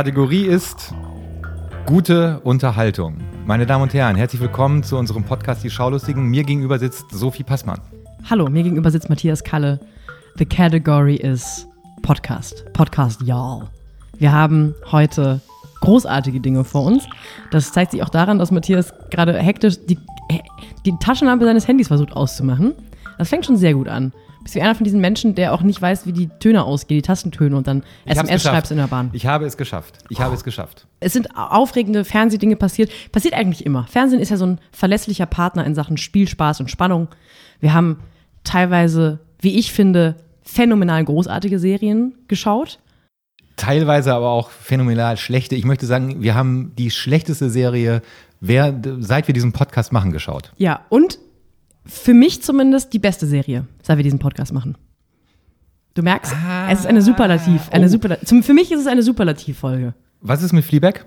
Kategorie ist gute Unterhaltung. Meine Damen und Herren, herzlich willkommen zu unserem Podcast Die Schaulustigen. Mir gegenüber sitzt Sophie Passmann. Hallo, mir gegenüber sitzt Matthias Kalle. The category is Podcast. Podcast, y'all. Wir haben heute großartige Dinge vor uns. Das zeigt sich auch daran, dass Matthias gerade hektisch die, die Taschenlampe seines Handys versucht auszumachen. Das fängt schon sehr gut an. Bist du einer von diesen Menschen, der auch nicht weiß, wie die Töne ausgehen, die Tastentöne und dann Ich SMS schreibst in der Bahn? Ich habe es geschafft. Ich habe es geschafft. Es sind aufregende Fernsehdinge passiert. Passiert eigentlich immer. Fernsehen ist ja so ein verlässlicher Partner in Sachen Spielspaß und Spannung. Wir haben teilweise, wie ich finde, phänomenal großartige Serien geschaut. Teilweise aber auch phänomenal schlechte. Ich möchte sagen, wir haben die schlechteste Serie, wer, seit wir diesen Podcast machen, geschaut. Ja, und für mich zumindest die beste Serie, seit wir diesen Podcast machen. Du merkst, es ist eine Superlativ. Eine oh. Superla zum, für mich ist es eine Superlativfolge. Was ist mit Fleabag?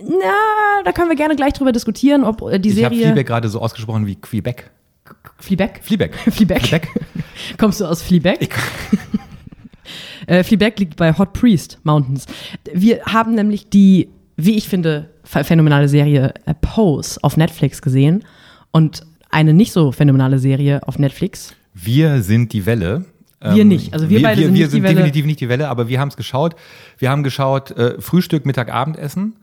Na, da können wir gerne gleich drüber diskutieren, ob äh, die Ich habe Serie. Fleabag gerade so ausgesprochen wie Quebec. Fleabag? Fleabag. Fleabag. Fleabag. Kommst du aus Fleabag? Ich- äh, Fleabag liegt bei Hot Priest Mountains. Wir haben nämlich die, wie ich finde, ph- phänomenale Serie äh, Pose auf Netflix gesehen und eine nicht so phänomenale Serie auf Netflix. Wir sind die Welle. Wir nicht. Also wir beide wir, sind wir nicht die sind Welle. definitiv nicht die Welle, aber wir haben es geschaut. Wir haben geschaut äh, Frühstück, Mittag, Abendessen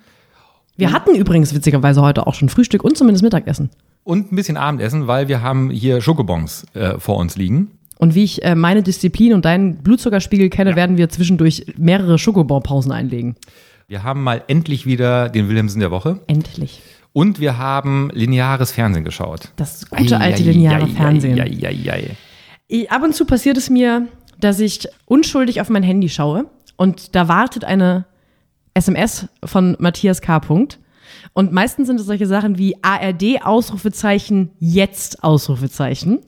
Wir hatten übrigens witzigerweise heute auch schon Frühstück und zumindest Mittagessen. und ein bisschen Abendessen, weil wir haben hier Schokobons äh, vor uns liegen. Und wie ich äh, meine Disziplin und deinen Blutzuckerspiegel kenne, werden wir zwischendurch mehrere Schokobon-Pausen einlegen. Wir haben mal endlich wieder den Wilhelmsen der Woche Endlich. Und wir haben lineares Fernsehen geschaut. Das gute Ei, alte ei, lineare ei, Fernsehen. Ab und zu passiert es mir, dass ich unschuldig auf mein Handy schaue und da wartet eine SMS von Matthias K. Und meistens sind es solche Sachen wie ARD Ausrufezeichen, jetzt Ausrufezeichen.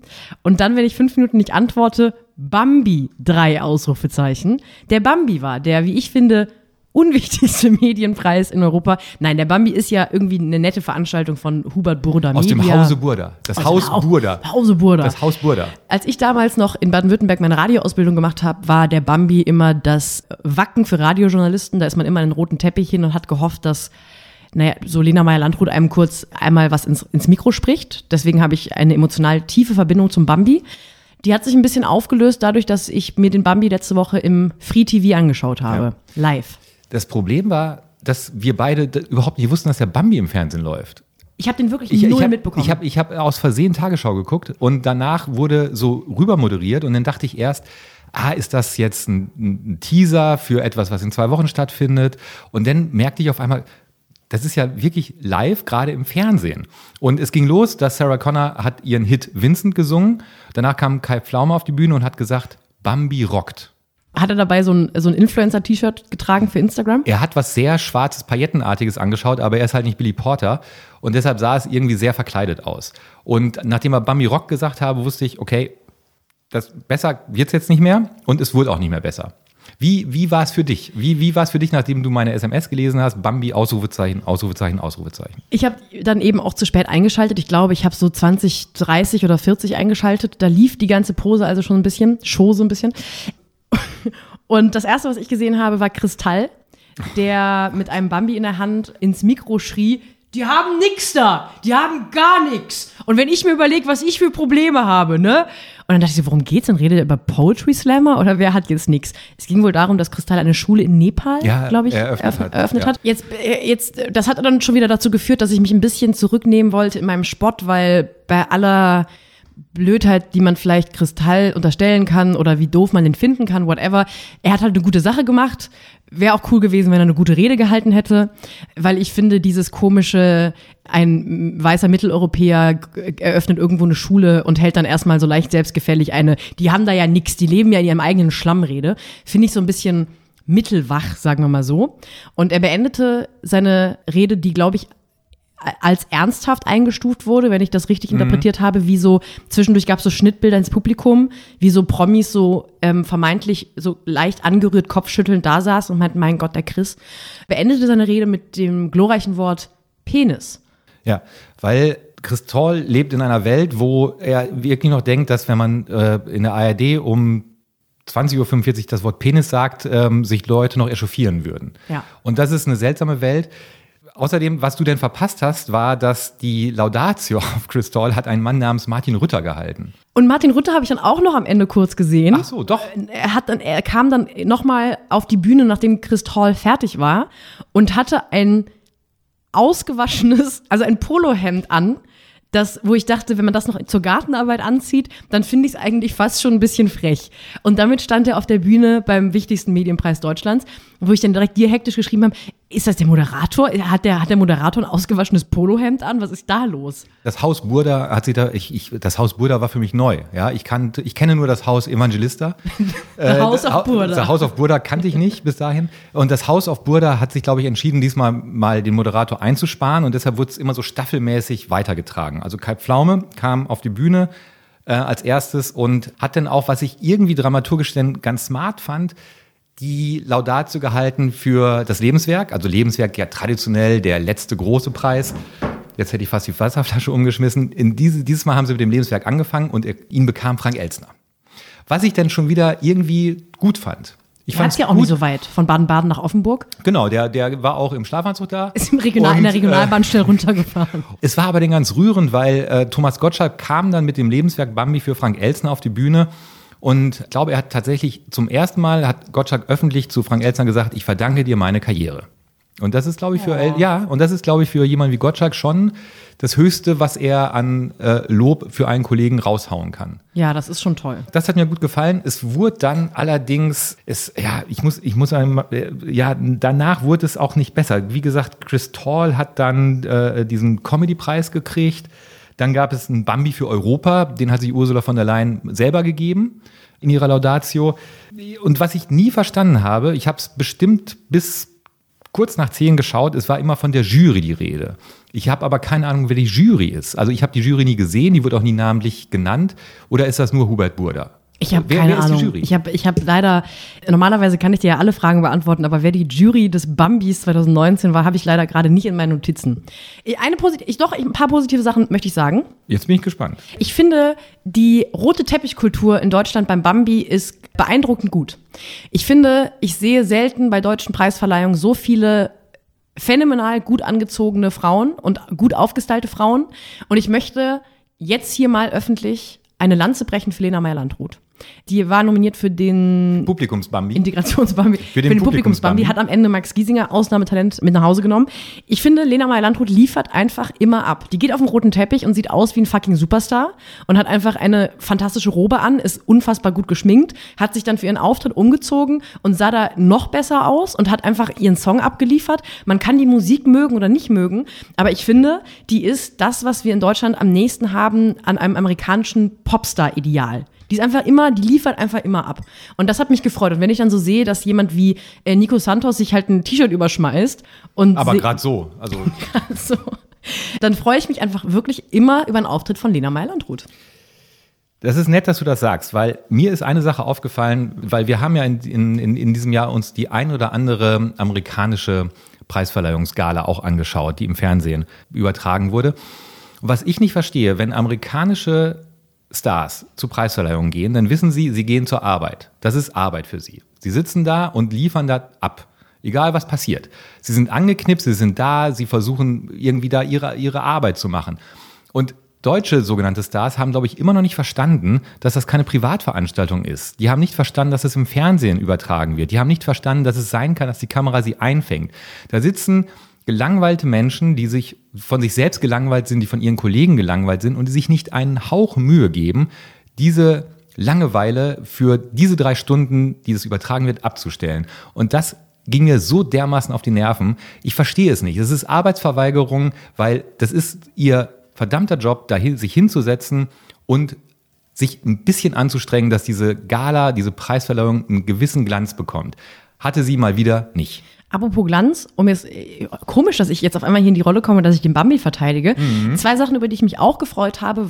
Und dann, wenn ich fünf Minuten nicht antworte, Bambi drei Ausrufezeichen. Der Bambi war der, wie ich finde, unwichtigste Medienpreis in Europa. Nein, der Bambi ist ja irgendwie eine nette Veranstaltung von Hubert Burda Aus dem Media. Hause Burda. Das Aus Haus dem Hau- Burda. Hause Burda. Das Haus Burda. Als ich damals noch in Baden-Württemberg meine Radioausbildung gemacht habe, war der Bambi immer das Wacken für Radiojournalisten. Da ist man immer in den roten Teppich hin und hat gehofft, dass, naja, so Lena Meyer-Landrut einem kurz einmal was ins, ins Mikro spricht. Deswegen habe ich eine emotional tiefe Verbindung zum Bambi. Die hat sich ein bisschen aufgelöst dadurch, dass ich mir den Bambi letzte Woche im Free TV angeschaut habe. Live. Das Problem war, dass wir beide überhaupt nicht wussten, dass der Bambi im Fernsehen läuft. Ich habe den wirklich Ich, null ich habe mitbekommen. ich hab, ich hab aus Versehen Tagesschau geguckt und danach wurde so rüber moderiert und dann dachte ich erst, ah, ist das jetzt ein, ein Teaser für etwas, was in zwei Wochen stattfindet? Und dann merkte ich auf einmal, das ist ja wirklich live, gerade im Fernsehen. Und es ging los, dass Sarah Connor hat ihren Hit Vincent gesungen. Danach kam Kai Pflaume auf die Bühne und hat gesagt, Bambi rockt. Hat er dabei so ein, so ein Influencer-T-Shirt getragen für Instagram? Er hat was sehr schwarzes, paillettenartiges angeschaut, aber er ist halt nicht Billy Porter. Und deshalb sah es irgendwie sehr verkleidet aus. Und nachdem er Bambi Rock gesagt habe, wusste ich, okay, das besser wird's jetzt nicht mehr und es wurde auch nicht mehr besser. Wie, wie war es für dich? Wie, wie war es für dich, nachdem du meine SMS gelesen hast? Bambi, Ausrufezeichen, Ausrufezeichen, Ausrufezeichen. Ich habe dann eben auch zu spät eingeschaltet. Ich glaube, ich habe so 20, 30 oder 40 eingeschaltet. Da lief die ganze Pose also schon ein bisschen, Show so ein bisschen. Und das erste, was ich gesehen habe, war Kristall, der mit einem Bambi in der Hand ins Mikro schrie, die haben nix da, die haben gar nix. Und wenn ich mir überlege, was ich für Probleme habe, ne? Und dann dachte ich so, worum geht's denn? Redet er über Poetry Slammer oder wer hat jetzt nix? Es ging wohl darum, dass Kristall eine Schule in Nepal, Ja, glaube ich, eröffnet eröff- hat, eröffnet ja. hat. Jetzt, äh, jetzt, äh, das hat dann schon wieder dazu geführt, dass ich mich ein bisschen zurücknehmen wollte in meinem Spott, weil bei aller Blödheit, die man vielleicht Kristall unterstellen kann oder wie doof man den finden kann, whatever. Er hat halt eine gute Sache gemacht. Wäre auch cool gewesen, wenn er eine gute Rede gehalten hätte, weil ich finde, dieses komische, ein weißer Mitteleuropäer eröffnet irgendwo eine Schule und hält dann erstmal so leicht selbstgefällig eine, die haben da ja nix, die leben ja in ihrem eigenen Schlammrede, finde ich so ein bisschen mittelwach, sagen wir mal so. Und er beendete seine Rede, die, glaube ich, als ernsthaft eingestuft wurde, wenn ich das richtig interpretiert habe, wie so, zwischendurch gab es so Schnittbilder ins Publikum, wie so Promis so ähm, vermeintlich so leicht angerührt kopfschüttelnd da saß und meint, mein Gott, der Chris, beendete seine Rede mit dem glorreichen Wort Penis. Ja, weil Christol lebt in einer Welt, wo er wirklich noch denkt, dass wenn man äh, in der ARD um 20.45 Uhr das Wort Penis sagt, ähm, sich Leute noch echauffieren würden. Ja. Und das ist eine seltsame Welt. Außerdem, was du denn verpasst hast, war, dass die Laudatio auf Chris Doll hat ein Mann namens Martin Rütter gehalten. Und Martin Rütter habe ich dann auch noch am Ende kurz gesehen. Ach so, doch. Er, hat dann, er kam dann nochmal auf die Bühne, nachdem Chris Hall fertig war und hatte ein ausgewaschenes, also ein Polohemd an, das, wo ich dachte, wenn man das noch zur Gartenarbeit anzieht, dann finde ich es eigentlich fast schon ein bisschen frech. Und damit stand er auf der Bühne beim wichtigsten Medienpreis Deutschlands, wo ich dann direkt dir hektisch geschrieben habe, ist das der Moderator? Hat der, hat der Moderator ein ausgewaschenes Polohemd an? Was ist da los? Das Haus Burda hat sich da, ich, ich, das Haus Burda war für mich neu. Ja, ich kannte, ich kenne nur das Haus Evangelista. das Haus auf Burda. Das Haus auf Burda kannte ich nicht bis dahin. Und das Haus auf Burda hat sich, glaube ich, entschieden, diesmal mal den Moderator einzusparen und deshalb wurde es immer so staffelmäßig weitergetragen. Also Kai Pflaume kam auf die Bühne äh, als erstes und hat dann auch, was ich irgendwie dramaturgisch denn ganz smart fand, die Laudatio gehalten für das Lebenswerk. Also Lebenswerk ja traditionell der letzte große Preis. Jetzt hätte ich fast die Wasserflasche umgeschmissen. In diese, dieses Mal haben sie mit dem Lebenswerk angefangen und ihn bekam Frank Elsner. Was ich dann schon wieder irgendwie gut fand. Ich fand es ja auch nicht so weit, von Baden-Baden nach Offenburg. Genau, der, der war auch im Schlafanzug da. Ist im Regional, Und, in der Regionalbahn schnell runtergefahren. Es war aber dann ganz rührend, weil äh, Thomas Gottschalk kam dann mit dem Lebenswerk Bambi für Frank Elsner auf die Bühne. Und ich glaube, er hat tatsächlich zum ersten Mal, hat Gottschalk öffentlich zu Frank Elsner gesagt, ich verdanke dir meine Karriere. Und das ist, glaube ich, für El ja, und das ist, glaube ich, für jemanden wie Gottschalk schon das Höchste, was er an äh, Lob für einen Kollegen raushauen kann. Ja, das ist schon toll. Das hat mir gut gefallen. Es wurde dann allerdings, es, ja, ich muss, ich muss einem, äh, ja, danach wurde es auch nicht besser. Wie gesagt, Chris Tall hat dann äh, diesen Comedy-Preis gekriegt. Dann gab es einen Bambi für Europa, den hat sich Ursula von der Leyen selber gegeben in ihrer Laudatio. Und was ich nie verstanden habe, ich habe es bestimmt bis kurz nach zehn geschaut, es war immer von der Jury die Rede. Ich habe aber keine Ahnung, wer die Jury ist. Also ich habe die Jury nie gesehen, die wird auch nie namentlich genannt. Oder ist das nur Hubert Burda? Ich habe keine wer Ahnung. Ich habe ich hab leider, normalerweise kann ich dir ja alle Fragen beantworten, aber wer die Jury des Bambis 2019 war, habe ich leider gerade nicht in meinen Notizen. Eine posit ich, doch, ein paar positive Sachen möchte ich sagen. Jetzt bin ich gespannt. Ich finde, die rote Teppichkultur in Deutschland beim Bambi ist beeindruckend gut. Ich finde, ich sehe selten bei deutschen Preisverleihungen so viele phänomenal gut angezogene Frauen und gut aufgestylte Frauen. Und ich möchte jetzt hier mal öffentlich eine Lanze brechen für Lena Meyer-Landrut. Die war nominiert für den Publikumsbambi. Integrationsbambi, für den den, Publikumsbambi, Publikumsbambi. hat am Ende Max Giesinger Ausnahmetalent mit nach Hause genommen. Ich finde, Lena Meyer-Landrut liefert einfach immer ab. Die geht auf den roten Teppich und sieht aus wie ein fucking Superstar und hat einfach eine fantastische Robe an, ist unfassbar gut geschminkt, hat sich dann für ihren Auftritt umgezogen und sah da noch besser aus und hat einfach ihren Song abgeliefert. Man kann die Musik mögen oder nicht mögen, aber ich finde, die ist das, was wir in Deutschland am nächsten haben an einem amerikanischen Popstar-Ideal. Die ist einfach immer, die liefert einfach immer ab. Und das hat mich gefreut. Und wenn ich dann so sehe, dass jemand wie äh, Nico Santos sich halt ein T-Shirt überschmeißt und Aber gerade so. Also so, dann freue ich mich einfach wirklich immer über einen Auftritt von Lena Meyer-Landrut. Das ist nett, dass du das sagst, weil mir ist eine Sache aufgefallen, weil wir haben ja in, in, in in diesem Jahr uns die ein oder andere amerikanische Preisverleihungsgala auch angeschaut, die im Fernsehen übertragen wurde. Was ich nicht verstehe, wenn amerikanische Stars zu Preisverleihungen gehen, dann wissen sie, sie gehen zur Arbeit. Das ist Arbeit für sie. Sie sitzen da und liefern da ab. Egal was passiert. Sie sind angeknipst, sie sind da, sie versuchen irgendwie da ihre, ihre Arbeit zu machen. Und deutsche sogenannte Stars haben, glaube ich, immer noch nicht verstanden, dass das keine Privatveranstaltung ist. Die haben nicht verstanden, dass es im Fernsehen übertragen wird. Die haben nicht verstanden, dass es sein kann, dass die Kamera sie einfängt. Da sitzen gelangweilte Menschen, die sich von sich selbst gelangweilt sind, die von ihren Kollegen gelangweilt sind und die sich nicht einen Hauch Mühe geben, diese Langeweile für diese drei Stunden, die das übertragen wird, abzustellen. Und das ging mir so dermaßen auf die Nerven. Ich verstehe es nicht. Es ist Arbeitsverweigerung, weil das ist ihr verdammter Job, dahin, sich hinzusetzen und sich ein bisschen anzustrengen, dass diese Gala, diese Preisverleihung einen gewissen Glanz bekommt. Hatte sie mal wieder nicht. Apropos Glanz, mir ist äh, komisch, dass ich jetzt auf einmal hier in die Rolle komme, dass ich den Bambi verteidige. Mhm. Zwei Sachen, über die ich mich auch gefreut habe.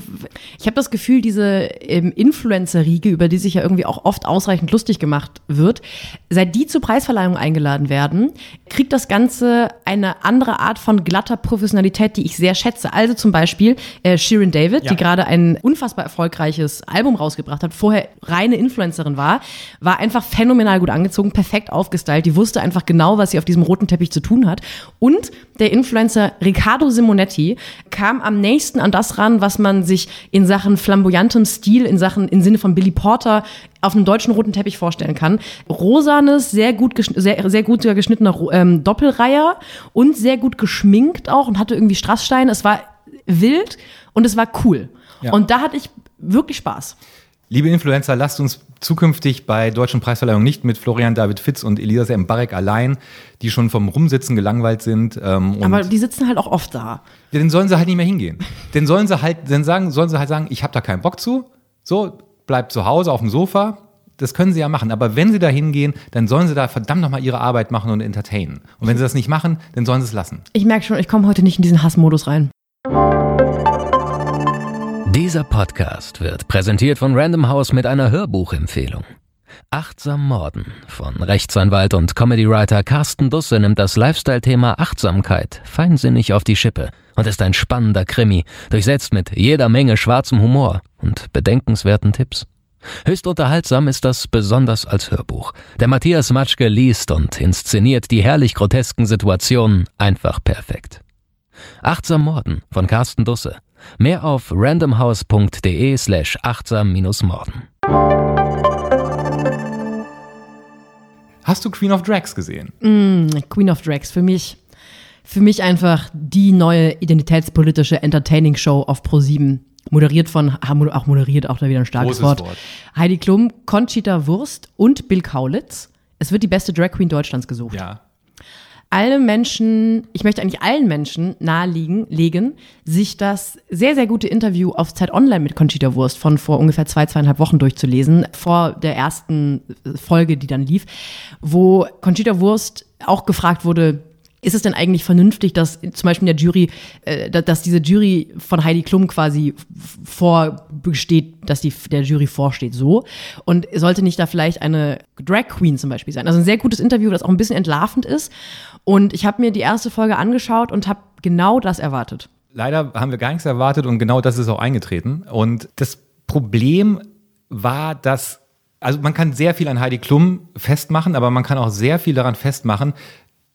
Ich habe das Gefühl, diese ähm, Influencer-Riege, über die sich ja irgendwie auch oft ausreichend lustig gemacht wird, seit die zur Preisverleihung eingeladen werden, kriegt das Ganze eine andere Art von glatter Professionalität, die ich sehr schätze. Also zum Beispiel äh, Shirin David, ja. die gerade ein unfassbar erfolgreiches Album rausgebracht hat, vorher reine Influencerin war, war einfach phänomenal gut angezogen, perfekt aufgestylt. Die wusste einfach genau, was sie auf diesem roten Teppich zu tun hat. Und der Influencer Riccardo Simonetti kam am nächsten an das ran, was man sich in Sachen flamboyantem Stil, in Sachen, im Sinne von Billy Porter, auf einem deutschen roten Teppich vorstellen kann. Rosanes, sehr gut, sehr, sehr gut geschnittener ähm, Doppelreiher und sehr gut geschminkt auch und hatte irgendwie Strasssteine. Es war wild und es war cool. Ja. Und da hatte ich wirklich Spaß. Liebe Influencer, lasst uns zukünftig bei deutschen Preisverleihungen nicht mit Florian David Fitz und Elisa Mbarek allein, die schon vom Rumsitzen gelangweilt sind. Ähm, Aber die sitzen halt auch oft da. Ja, dann sollen sie halt nicht mehr hingehen. dann sollen sie halt, dann sagen, sollen sie halt sagen, ich habe da keinen Bock zu. So, bleibt zu Hause auf dem Sofa. Das können sie ja machen. Aber wenn sie da hingehen, dann sollen sie da verdammt nochmal ihre Arbeit machen und entertainen. Und wenn sie das nicht machen, dann sollen sie es lassen. Ich merke schon, ich komme heute nicht in diesen Hassmodus rein. Dieser Podcast wird präsentiert von Random House mit einer Hörbuchempfehlung. Achtsam Morden von Rechtsanwalt und Comedywriter Carsten Dusse nimmt das Lifestyle-Thema Achtsamkeit feinsinnig auf die Schippe und ist ein spannender Krimi, durchsetzt mit jeder Menge schwarzem Humor und bedenkenswerten Tipps. Höchst unterhaltsam ist das besonders als Hörbuch. Der Matthias Matschke liest und inszeniert die herrlich grotesken Situationen einfach perfekt. Achtsam Morden von Carsten Dusse Mehr auf randomhouse.de slash achtsam-morden. Hast du Queen of Drags gesehen? Mm, Queen of Drags, für mich, für mich einfach die neue identitätspolitische Entertaining-Show auf Pro7. Moderiert von, auch moderiert, auch da wieder ein starkes Wort. Wort. Heidi Klum, Conchita Wurst und Bill Kaulitz. Es wird die beste Drag Queen Deutschlands gesucht. Ja, alle Menschen, ich möchte eigentlich allen Menschen nahelegen, legen, sich das sehr, sehr gute Interview auf Zeit Online mit Conchita Wurst von vor ungefähr zwei, zweieinhalb Wochen durchzulesen, vor der ersten Folge, die dann lief, wo Conchita Wurst auch gefragt wurde, ist es denn eigentlich vernünftig, dass zum Beispiel in der Jury, äh, dass diese Jury von Heidi Klum quasi vorbesteht, dass die der Jury vorsteht, so? Und sollte nicht da vielleicht eine Drag Queen zum Beispiel sein? Also ein sehr gutes Interview, das auch ein bisschen entlarvend ist. Und ich habe mir die erste Folge angeschaut und habe genau das erwartet. Leider haben wir gar nichts erwartet und genau das ist auch eingetreten. Und das Problem war, dass also man kann sehr viel an Heidi Klum festmachen, aber man kann auch sehr viel daran festmachen,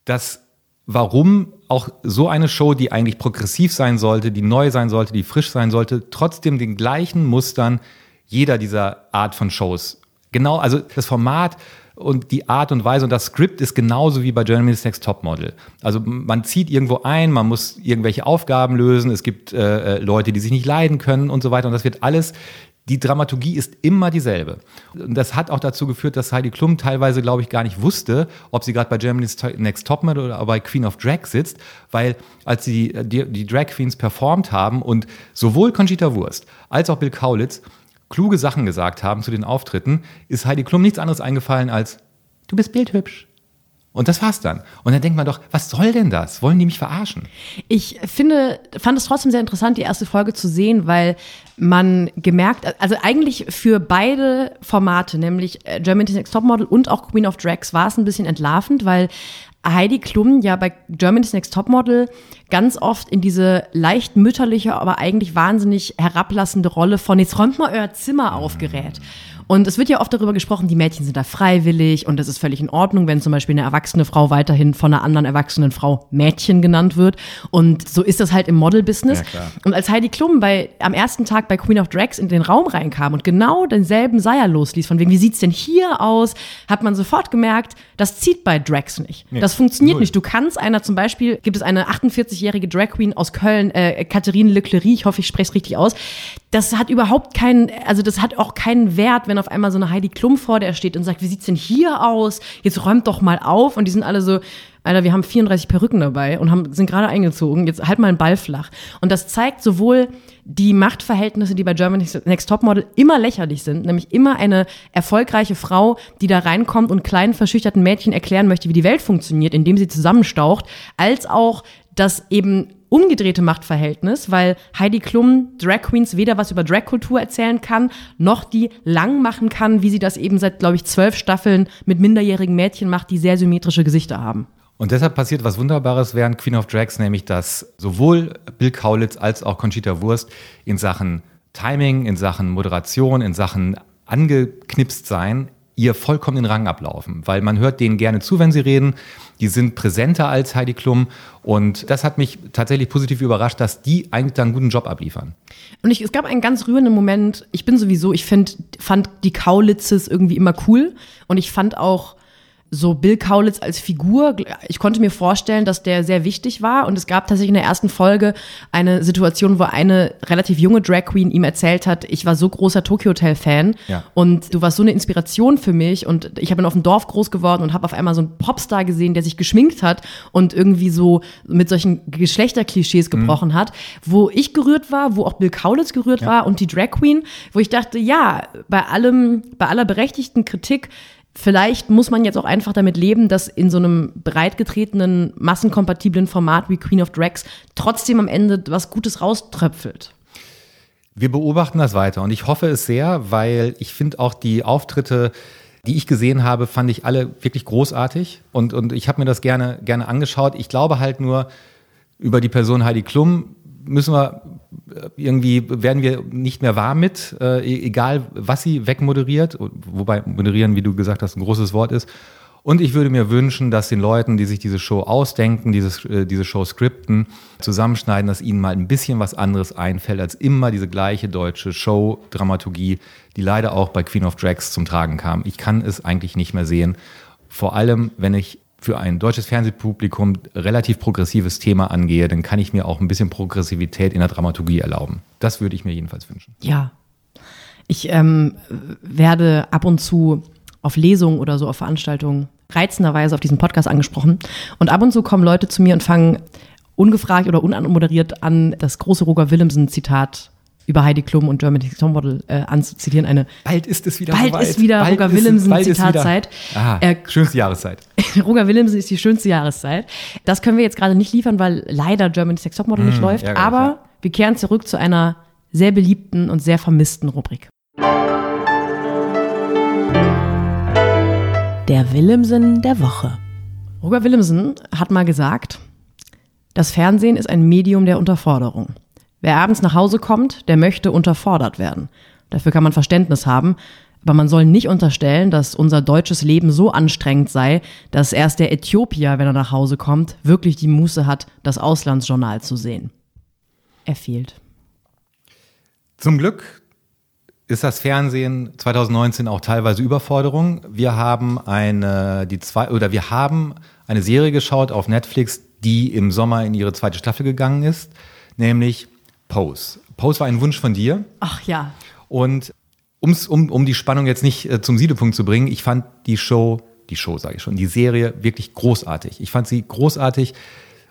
dass warum auch so eine Show, die eigentlich progressiv sein sollte, die neu sein sollte, die frisch sein sollte, trotzdem den gleichen Mustern jeder dieser Art von Shows. Genau, also das Format und die Art und Weise und das Skript ist genauso wie bei Germany's Next Topmodel. Also man zieht irgendwo ein, man muss irgendwelche Aufgaben lösen, es gibt äh, äh Leute, die sich nicht leiden können und so weiter und das wird alles die Dramaturgie ist immer dieselbe. Und das hat auch dazu geführt, dass Heidi Klum teilweise, glaube ich, gar nicht wusste, ob sie gerade bei Germany's Next Topmodel oder bei Queen of Drag sitzt, weil als sie die, die Drag Queens performt haben und sowohl Conchita Wurst als auch Bill Kaulitz kluge Sachen gesagt haben zu den Auftritten, ist Heidi Klum nichts anderes eingefallen als du bist bildhübsch. Und das war's dann. Und dann denkt man doch, was soll denn das? Wollen die mich verarschen? Ich finde, fand es trotzdem sehr interessant, die erste Folge zu sehen, weil man gemerkt, also eigentlich für beide Formate, nämlich äh, Germany's Next Topmodel und auch Queen of Drags, war es ein bisschen entlarvend, weil Heidi Klum ja bei Germany's Next Topmodel ganz oft in diese leicht mütterliche, aber eigentlich wahnsinnig herablassende Rolle von jetzt räumt mal euer Zimmer auf gerät. Und es wird ja oft darüber gesprochen, die Mädchen sind da freiwillig und es ist völlig in Ordnung, wenn zum Beispiel eine erwachsene Frau weiterhin von einer anderen erwachsenen Frau Mädchen genannt wird. Und so ist das halt im Model-Business. Ja, und als Heidi Klum bei, am ersten Tag bei Queen of Drags in den Raum reinkam und genau denselben Seier losließ, von wegen, wie sieht's denn hier aus, hat man sofort gemerkt, das zieht bei Drags nicht. Nee, das funktioniert null. nicht. Du kannst einer zum Beispiel, gibt es eine 48-jährige Drag Queen aus Köln, äh, Katharine Leclerc, ich hoffe, ich spreche es richtig aus. Das hat überhaupt keinen, also das hat auch keinen Wert, wenn wenn auf einmal so eine Heidi Klum vor der steht und sagt, wie sieht's denn hier aus? Jetzt räumt doch mal auf. Und die sind alle so, Alter, wir haben 34 Perücken dabei und haben, sind gerade eingezogen, jetzt halt mal einen Ball flach. Und das zeigt sowohl die Machtverhältnisse, die bei Germany's Next Topmodel immer lächerlich sind, nämlich immer eine erfolgreiche Frau, die da reinkommt und kleinen verschüchterten Mädchen erklären möchte, wie die Welt funktioniert, indem sie zusammenstaucht, als auch das eben umgedrehte Machtverhältnis, weil Heidi Klum Drag Queens weder was über Dragkultur erzählen kann, noch die lang machen kann, wie sie das eben seit, glaube ich, zwölf Staffeln mit minderjährigen Mädchen macht, die sehr symmetrische Gesichter haben. Und deshalb passiert was Wunderbares während Queen of Drags, nämlich dass sowohl Bill Kaulitz als auch Conchita Wurst in Sachen Timing, in Sachen Moderation, in Sachen angeknipst sein, ihr vollkommen den Rang ablaufen, weil man hört denen gerne zu, wenn sie reden. Die sind präsenter als Heidi Klum und das hat mich tatsächlich positiv überrascht, dass die eigentlich da einen guten Job abliefern. Und ich, es gab einen ganz rührenden Moment. Ich bin sowieso, ich find, fand die Kaulitzes irgendwie immer cool und ich fand auch so Bill Kaulitz als Figur, ich konnte mir vorstellen, dass der sehr wichtig war. Und es gab tatsächlich in der ersten Folge eine Situation, wo eine relativ junge Drag Queen ihm erzählt hat, ich war so großer Tokyo Hotel Fan ja. und du warst so eine Inspiration für mich. Und ich habe auf dem Dorf groß geworden und habe auf einmal so einen Popstar gesehen, der sich geschminkt hat und irgendwie so mit solchen Geschlechterklischees mhm. gebrochen mhm. hat, wo ich gerührt war, wo auch Bill Kaulitz gerührt ja. war und die Drag Queen, wo ich dachte, ja, bei allem, bei aller berechtigten Kritik Vielleicht muss man jetzt auch einfach damit leben, dass in so einem breitgetretenen, massenkompatiblen Format wie Queen of Drags trotzdem am Ende was Gutes rauströpfelt. Wir beobachten das weiter und ich hoffe es sehr, weil ich finde auch die Auftritte, die ich gesehen habe, fand ich alle wirklich großartig und, und ich habe mir das gerne, gerne angeschaut. Ich glaube halt nur, über die Person Heidi Klum müssen wir irgendwie werden wir nicht mehr warm mit, äh, e-, egal was sie wegmoderiert, wobei moderieren, wie du gesagt hast, ein großes Wort ist. Und ich würde mir wünschen, dass den Leuten, die sich diese Show ausdenken, dieses, äh, diese Show skripten, zusammenschneiden, dass ihnen mal ein bisschen was anderes einfällt, als immer diese gleiche deutsche Show-Dramaturgie, die leider auch bei Queen of Drags zum Tragen kam. Ich kann es eigentlich nicht mehr sehen. Vor allem, wenn ich für ein deutsches Fernsehpublikum relativ progressives Thema angehe, dann kann ich mir auch ein bisschen Progressivität in der Dramaturgie erlauben. Das würde ich mir jedenfalls wünschen. Ja. Ich ähm, werde ab und zu auf Lesungen oder so auf Veranstaltungen reizenderweise auf diesen Podcast angesprochen. Und ab und zu kommen Leute zu mir und fangen ungefragt oder unanmoderiert an, das große Roger Willemsen-Zitat über Heidi Klum und Germany's Next Topmodel äh, anzuzitieren. Eine bald ist es wieder bald ist wieder bald Roger Willemsen Zitatzeit. Aha, äh, schönste Jahreszeit. Roger Willemsen ist die schönste Jahreszeit. Das können wir jetzt gerade nicht liefern, weil leider Germany's Next Topmodel mmh, nicht läuft. Ärgerlich, aber ja. wir kehren zurück zu einer sehr beliebten und sehr vermissten Rubrik. Der Willemsen der Woche. Roger Willemsen hat mal gesagt, das Fernsehen ist ein Medium der Unterforderung. Wer abends nach Hause kommt, der möchte unterfordert werden. Dafür kann man Verständnis haben, aber man soll nicht unterstellen, dass unser deutsches Leben so anstrengend sei, dass erst der Äthiopier, wenn er nach Hause kommt, wirklich die Muße hat, das Auslandsjournal zu sehen. Er fehlt. Zum Glück ist das Fernsehen 2019 auch teilweise Überforderung. Wir haben eine, die zwei, oder wir haben eine Serie geschaut auf Netflix, die im Sommer in ihre zweite Staffel gegangen ist, nämlich Pose. Pose war ein Wunsch von dir. Ach ja. Und um's, um, um die Spannung jetzt nicht äh, zum Siedepunkt zu bringen, ich fand die Show, die Show sage ich schon, die Serie wirklich großartig. Ich fand sie großartig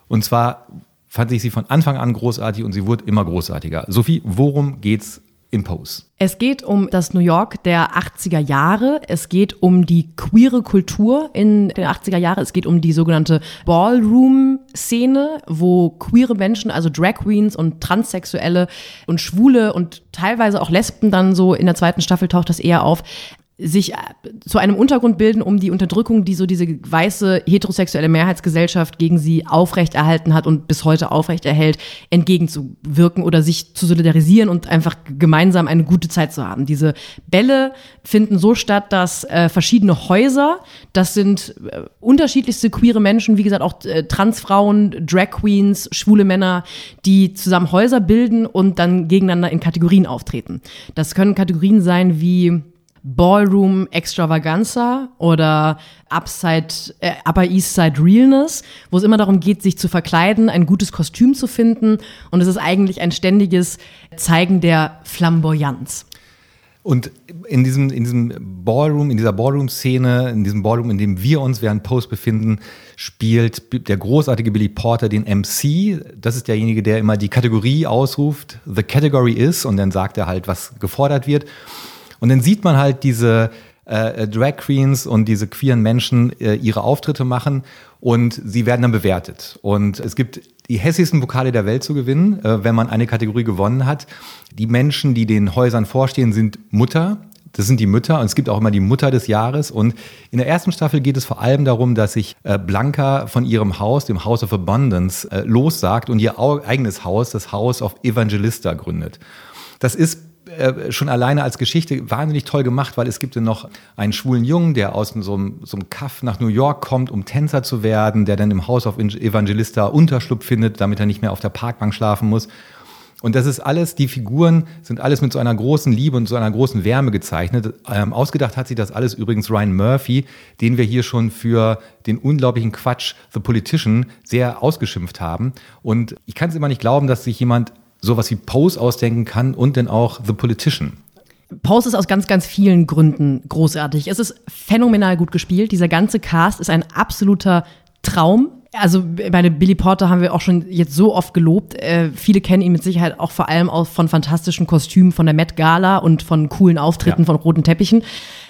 und zwar fand ich sie von Anfang an großartig und sie wurde immer großartiger. Sophie, worum geht's in Pose? Es geht um das New York der 80er Jahre. Es geht um die queere Kultur in den 80er Jahren. Es geht um die sogenannte Ballroom-Szene, wo queere Menschen, also Drag Queens und Transsexuelle und Schwule und teilweise auch Lesben dann so in der zweiten Staffel taucht das eher auf, sich äh, zu einem Untergrund bilden, um die Unterdrückung, die so diese weiße heterosexuelle Mehrheitsgesellschaft gegen sie aufrechterhalten hat und bis heute aufrechterhält, entgegenzuwirken oder sich zu solidarisieren und einfach gemeinsam eine gute Zeit zu haben. Diese Bälle finden so statt, dass äh, verschiedene Häuser, das sind äh, unterschiedlichste queere Menschen, wie gesagt auch äh, Transfrauen, Drag Queens, schwule Männer, die zusammen Häuser bilden und dann gegeneinander in Kategorien auftreten. Das können Kategorien sein wie Ballroom Extravaganza oder Upside, äh, Upper East Side Realness, wo es immer darum geht, sich zu verkleiden, ein gutes Kostüm zu finden. Und es ist eigentlich ein ständiges Zeigen der Flamboyanz. Und in diesem, in diesem Ballroom, in dieser Ballroom-Szene, in diesem Ballroom, in dem wir uns während Post befinden, spielt der großartige Billy Porter den MC. Das ist derjenige, der immer die Kategorie ausruft, the category is, und dann sagt er halt, was gefordert wird. Und dann sieht man halt diese äh, Drag Queens und diese queeren Menschen äh, ihre Auftritte machen und sie werden dann bewertet. Und es gibt die hässlichsten Pokale der Welt zu gewinnen, äh, wenn man eine Kategorie gewonnen hat. Die Menschen, die den Häusern vorstehen, sind Mutter. Das sind die Mütter und es gibt auch immer die Mutter des Jahres. Und in der ersten Staffel geht es vor allem darum, dass sich äh, Blanca von ihrem Haus, dem House of Abundance, äh, lossagt und ihr eigenes Haus, das House of Evangelista, gründet. Das ist äh, schon alleine als Geschichte wahnsinnig toll gemacht, weil es gibt ja noch einen schwulen Jungen, der aus so einem, so einem Kaff nach New York kommt, um Tänzer zu werden, der dann im Haus auf Evangelista Unterschlupf findet, damit er nicht mehr auf der Parkbank schlafen muss. Und das ist alles, die Figuren sind alles mit so einer großen Liebe und so einer großen Wärme gezeichnet. Ähm, ausgedacht hat sich das alles übrigens Ryan Murphy, den wir hier schon für den unglaublichen Quatsch The Politician sehr ausgeschimpft haben. Und ich kann es immer nicht glauben, dass sich jemand sowas wie Pose ausdenken kann und dann auch The Politician. Pose ist aus ganz, ganz vielen Gründen großartig. Es ist phänomenal gut gespielt. Dieser ganze Cast ist ein absoluter Traum. Also meine Billy Porter haben wir auch schon jetzt so oft gelobt. Äh, viele kennen ihn mit Sicherheit auch vor allem auch von fantastischen Kostümen von der Met Gala und von coolen Auftritten ja. von roten Teppichen.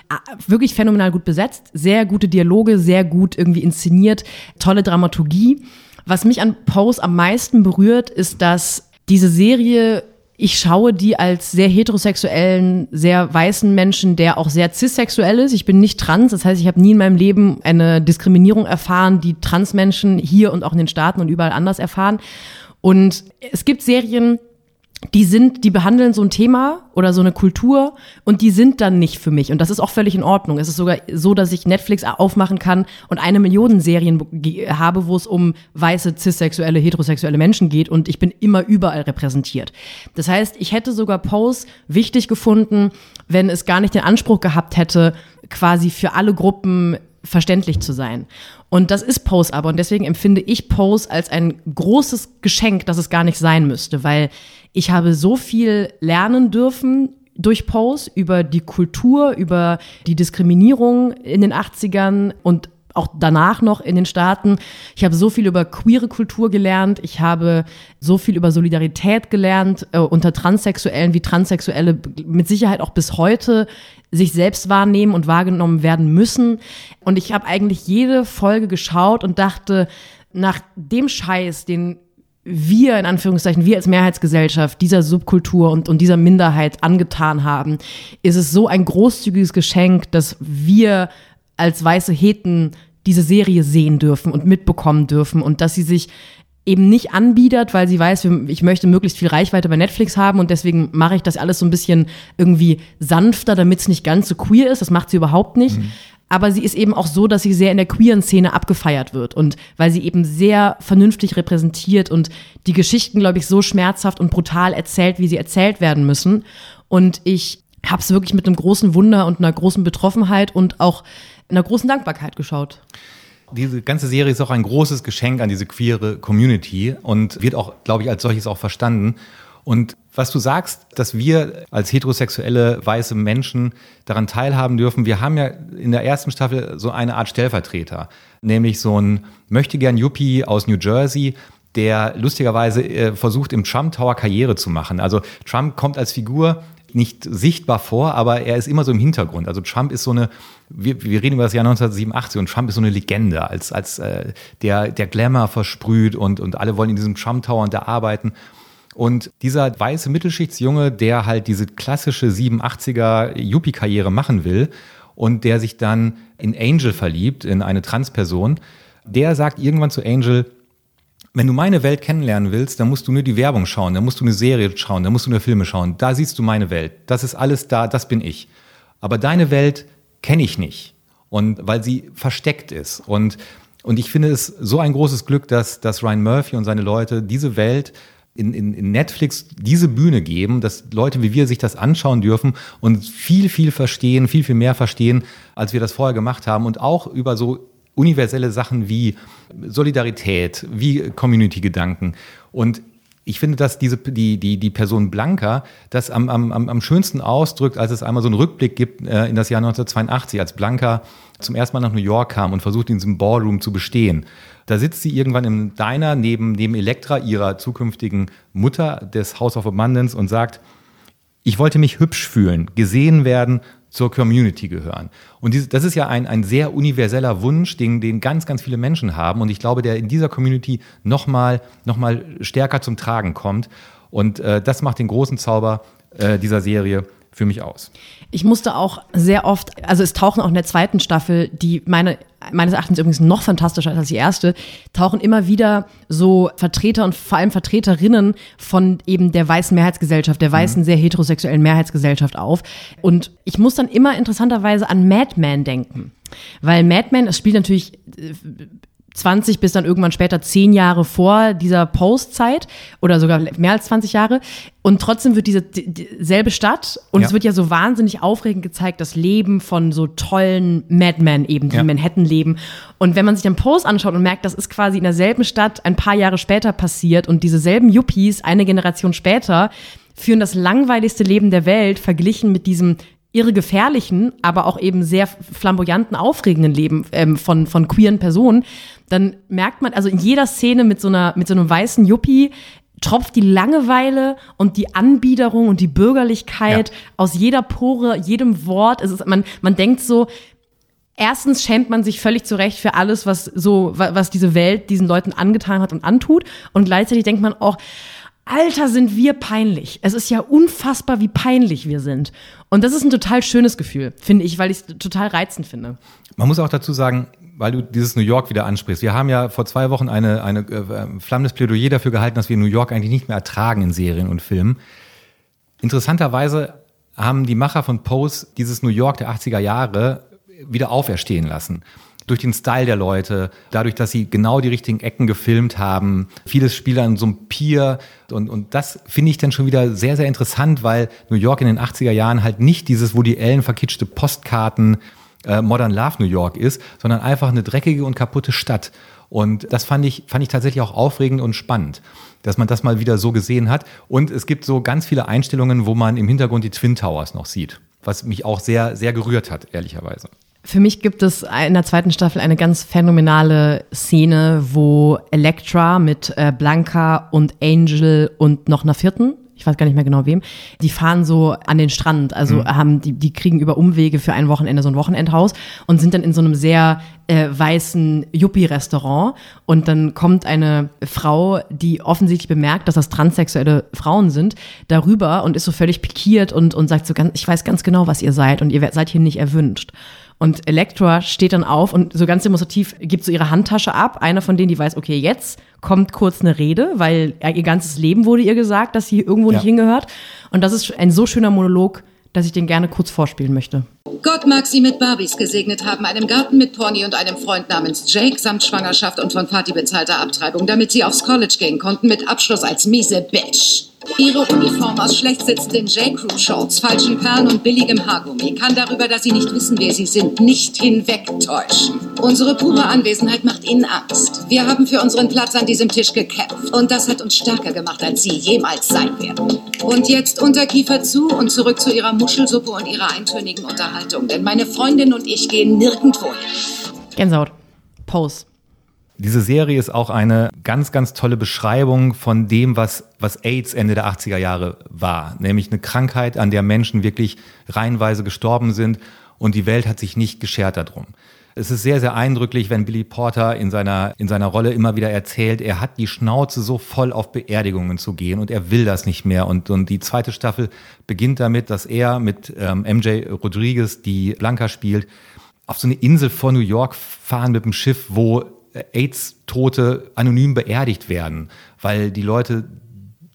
Ah, wirklich phänomenal gut besetzt, sehr gute Dialoge, sehr gut irgendwie inszeniert, tolle Dramaturgie. Was mich an Pose am meisten berührt, ist, dass diese Serie, ich schaue die als sehr heterosexuellen, sehr weißen Menschen, der auch sehr cissexuell ist. Ich bin nicht trans, das heißt, ich habe nie in meinem Leben eine Diskriminierung erfahren, die Transmenschen hier und auch in den Staaten und überall anders erfahren. Und es gibt Serien, die sind, die behandeln so ein Thema oder so eine Kultur und die sind dann nicht für mich. Und das ist auch völlig in Ordnung. Es ist sogar so, dass ich Netflix aufmachen kann und eine Million Serien habe, wo es um weiße, cissexuelle, heterosexuelle Menschen geht und ich bin immer überall repräsentiert. Das heißt, ich hätte sogar Pose wichtig gefunden, wenn es gar nicht den Anspruch gehabt hätte, quasi für alle Gruppen verständlich zu sein. Und das ist Pose aber. Und deswegen empfinde ich Pose als ein großes Geschenk, das es gar nicht sein müsste, weil ich habe so viel lernen dürfen durch Pose über die Kultur, über die Diskriminierung in den 80ern und auch danach noch in den Staaten. Ich habe so viel über queere Kultur gelernt. Ich habe so viel über Solidarität gelernt äh, unter Transsexuellen, wie Transsexuelle mit Sicherheit auch bis heute sich selbst wahrnehmen und wahrgenommen werden müssen. Und ich habe eigentlich jede Folge geschaut und dachte, nach dem Scheiß, den wir in Anführungszeichen, wir als Mehrheitsgesellschaft dieser Subkultur und, und dieser Minderheit angetan haben, ist es so ein großzügiges Geschenk, dass wir als weiße Heten diese Serie sehen dürfen und mitbekommen dürfen und dass sie sich eben nicht anbietet, weil sie weiß, ich möchte möglichst viel Reichweite bei Netflix haben und deswegen mache ich das alles so ein bisschen irgendwie sanfter, damit es nicht ganz so queer ist. Das macht sie überhaupt nicht. Mhm. Aber sie ist eben auch so, dass sie sehr in der queeren Szene abgefeiert wird und weil sie eben sehr vernünftig repräsentiert und die Geschichten, glaube ich, so schmerzhaft und brutal erzählt, wie sie erzählt werden müssen. Und ich habe es wirklich mit einem großen Wunder und einer großen Betroffenheit und auch einer großen Dankbarkeit geschaut. Diese ganze Serie ist auch ein großes Geschenk an diese queere Community und wird auch, glaube ich, als solches auch verstanden. Und was du sagst, dass wir als heterosexuelle weiße Menschen daran teilhaben dürfen, wir haben ja in der ersten Staffel so eine Art Stellvertreter, nämlich so ein möchtegern Yuppie aus New Jersey, der lustigerweise äh, versucht, im Trump Tower Karriere zu machen. Also Trump kommt als Figur nicht sichtbar vor, aber er ist immer so im Hintergrund. Also Trump ist so eine, wir, wir reden über das Jahr 1987 und Trump ist so eine Legende, als, als äh, der, der Glamour versprüht und, und alle wollen in diesem Trump Tower und da arbeiten. Und dieser weiße Mittelschichtsjunge, der halt diese klassische 87er Yuppie-Karriere machen will und der sich dann in Angel verliebt, in eine Transperson, der sagt irgendwann zu Angel, wenn du meine Welt kennenlernen willst, dann musst du nur die Werbung schauen, dann musst du eine Serie schauen, dann musst du nur Filme schauen. Da siehst du meine Welt. Das ist alles da, das bin ich. Aber deine Welt kenne ich nicht. Und weil sie versteckt ist. Und, und ich finde es so ein großes Glück, dass, dass Ryan Murphy und seine Leute diese Welt in, in, in Netflix diese Bühne geben, dass Leute wie wir sich das anschauen dürfen und viel, viel verstehen, viel, viel mehr verstehen, als wir das vorher gemacht haben und auch über so universelle Sachen wie Solidarität, wie Community-Gedanken. Und ich finde, dass diese, die, die, die Person Blanca das am, am, am schönsten ausdrückt, als es einmal so einen Rückblick gibt äh, in das Jahr 1982, als Blanca zum ersten Mal nach New York kam und versucht, in diesem Ballroom zu bestehen. Da sitzt sie irgendwann im Diner neben, neben Elektra, ihrer zukünftigen Mutter des House of Abundance und sagt, ich wollte mich hübsch fühlen, gesehen werden, zur Community gehören. Und diese, das ist ja ein, ein sehr universeller Wunsch, den, den ganz, ganz viele Menschen haben. Und ich glaube, der in dieser Community nochmal noch mal stärker zum Tragen kommt. Und äh, das macht den großen Zauber äh, dieser Serie für mich aus. Ich musste auch sehr oft, also es tauchen auch in der zweiten Staffel, die meine, meines Erachtens übrigens noch fantastischer als die erste, tauchen immer wieder so Vertreter und vor allem Vertreterinnen von eben der weißen Mehrheitsgesellschaft, der weißen, mhm. sehr heterosexuellen Mehrheitsgesellschaft auf. Und ich muss dann immer interessanterweise an Madman denken. Weil Madman, es spielt natürlich äh, 20 bis dann irgendwann später 10 Jahre vor dieser Postzeit oder sogar mehr als 20 Jahre. Und trotzdem wird diese selbe Stadt und ja. es wird ja so wahnsinnig aufregend gezeigt, das Leben von so tollen Madmen eben, die ja. in Manhattan leben. Und wenn man sich den Post anschaut und merkt, das ist quasi in derselben Stadt ein paar Jahre später passiert und diese selben Yuppies eine Generation später führen das langweiligste Leben der Welt verglichen mit diesem irre gefährlichen, aber auch eben sehr flamboyanten, aufregenden Leben ähm, von, von queeren Personen, dann merkt man, also in jeder Szene mit so einer, mit so einem weißen Yuppie tropft die Langeweile und die Anbiederung und die Bürgerlichkeit ja. aus jeder Pore, jedem Wort. Es ist, man, man denkt so, Erstens schämt man sich völlig zurecht für alles, was so, was diese Welt diesen Leuten angetan hat und antut. Und gleichzeitig denkt man auch, Alter, sind wir peinlich. Es ist ja unfassbar, wie peinlich wir sind. Und das ist ein total schönes Gefühl, finde ich, weil ich es total reizend finde. Man muss auch dazu sagen, weil du dieses New York wieder ansprichst. Wir haben ja vor zwei Wochen eine, eine äh, flammendes Plädoyer dafür gehalten, dass wir New York eigentlich nicht mehr ertragen in Serien und Filmen. Interessanterweise haben die Macher von Pose dieses New York der 80er Jahre wieder auferstehen lassen durch den Style der Leute, dadurch, dass sie genau die richtigen Ecken gefilmt haben. Vieles spielt an so einem Pier und, und das finde ich dann schon wieder sehr, sehr interessant, weil New York in den 80er Jahren halt nicht dieses Woody Allen verkitschte Postkarten äh, Modern Love New York ist, sondern einfach eine dreckige und kaputte Stadt. Und das fand ich, fand ich tatsächlich auch aufregend und spannend, dass man das mal wieder so gesehen hat. Und es gibt so ganz viele Einstellungen, wo man im Hintergrund die Twin Towers noch sieht, was mich auch sehr, sehr gerührt hat, ehrlicherweise. Für mich gibt es in der zweiten Staffel eine ganz phänomenale Szene, wo Elektra mit äh, Blanca und Angel und noch einer vierten, ich weiß gar nicht mehr genau wem, die fahren so an den Strand, also mhm. haben die, die kriegen über Umwege für ein Wochenende so ein Wochenendhaus und sind dann in so einem sehr äh, weißen Yuppie-Restaurant und dann kommt eine Frau, die offensichtlich bemerkt, dass das transsexuelle Frauen sind, darüber und ist so völlig pikiert und, und sagt so ganz, ich weiß ganz genau, was ihr seid und ihr seid hier nicht erwünscht. Und Elektra steht dann auf und so ganz demonstrativ gibt so ihre Handtasche ab. Einer von denen, die weiß, okay, jetzt kommt kurz eine Rede, weil ihr ganzes Leben wurde ihr gesagt, dass sie irgendwo ja. nicht hingehört. Und das ist ein so schöner Monolog, dass ich den gerne kurz vorspielen möchte. Gott mag sie mit Barbies gesegnet haben, einem Garten mit Pony und einem Freund namens Jake samt Schwangerschaft und von Vati bezahlter Abtreibung, damit sie aufs College gehen konnten mit Abschluss als miese Bitch. Ihre Uniform aus schlecht sitzenden J-Crew-Shorts, falschen Perlen und billigem Haargummi kann darüber, dass Sie nicht wissen, wer Sie sind, nicht hinwegtäuschen. Unsere pure Anwesenheit macht Ihnen Angst. Wir haben für unseren Platz an diesem Tisch gekämpft und das hat uns stärker gemacht, als Sie jemals sein werden. Und jetzt Unterkiefer zu und zurück zu Ihrer Muschelsuppe und Ihrer eintönigen Unterhaltung, denn meine Freundin und ich gehen nirgendwo hin. Gänsehaut. Pose. Diese Serie ist auch eine ganz, ganz tolle Beschreibung von dem, was, was AIDS Ende der 80er Jahre war. Nämlich eine Krankheit, an der Menschen wirklich reihenweise gestorben sind und die Welt hat sich nicht geschert darum. Es ist sehr, sehr eindrücklich, wenn Billy Porter in seiner, in seiner Rolle immer wieder erzählt, er hat die Schnauze so voll auf Beerdigungen zu gehen und er will das nicht mehr. Und, und die zweite Staffel beginnt damit, dass er mit ähm, MJ Rodriguez, die Blanca spielt, auf so eine Insel vor New York fahren mit dem Schiff, wo AIDS-Tote anonym beerdigt werden, weil die Leute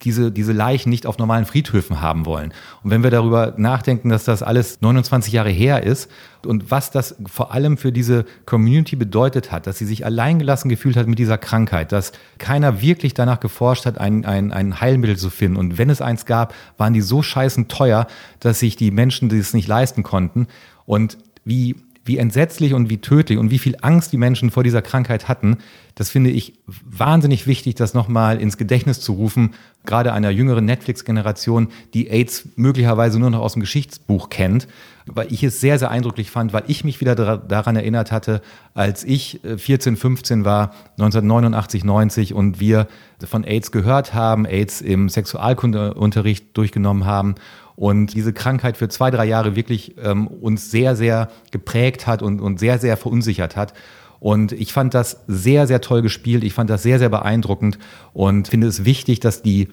diese, diese Leichen nicht auf normalen Friedhöfen haben wollen. Und wenn wir darüber nachdenken, dass das alles 29 Jahre her ist und was das vor allem für diese Community bedeutet hat, dass sie sich alleingelassen gefühlt hat mit dieser Krankheit, dass keiner wirklich danach geforscht hat, ein, ein, ein Heilmittel zu finden. Und wenn es eins gab, waren die so scheißen teuer, dass sich die Menschen das nicht leisten konnten. Und wie wie entsetzlich und wie tödlich und wie viel Angst die Menschen vor dieser Krankheit hatten, das finde ich wahnsinnig wichtig, das nochmal ins Gedächtnis zu rufen, gerade einer jüngeren Netflix-Generation, die AIDS möglicherweise nur noch aus dem Geschichtsbuch kennt, weil ich es sehr, sehr eindrücklich fand, weil ich mich wieder daran erinnert hatte, als ich 14, äh, 15 war, 1989, 90 und wir von AIDS gehört haben, AIDS im Sexualkundeunterricht durchgenommen haben und diese Krankheit für zwei, drei Jahre wirklich ähm, uns sehr, sehr geprägt hat und, und sehr, sehr verunsichert hat. Und ich fand das sehr, sehr toll gespielt. Ich fand das sehr, sehr beeindruckend und finde es wichtig, dass die,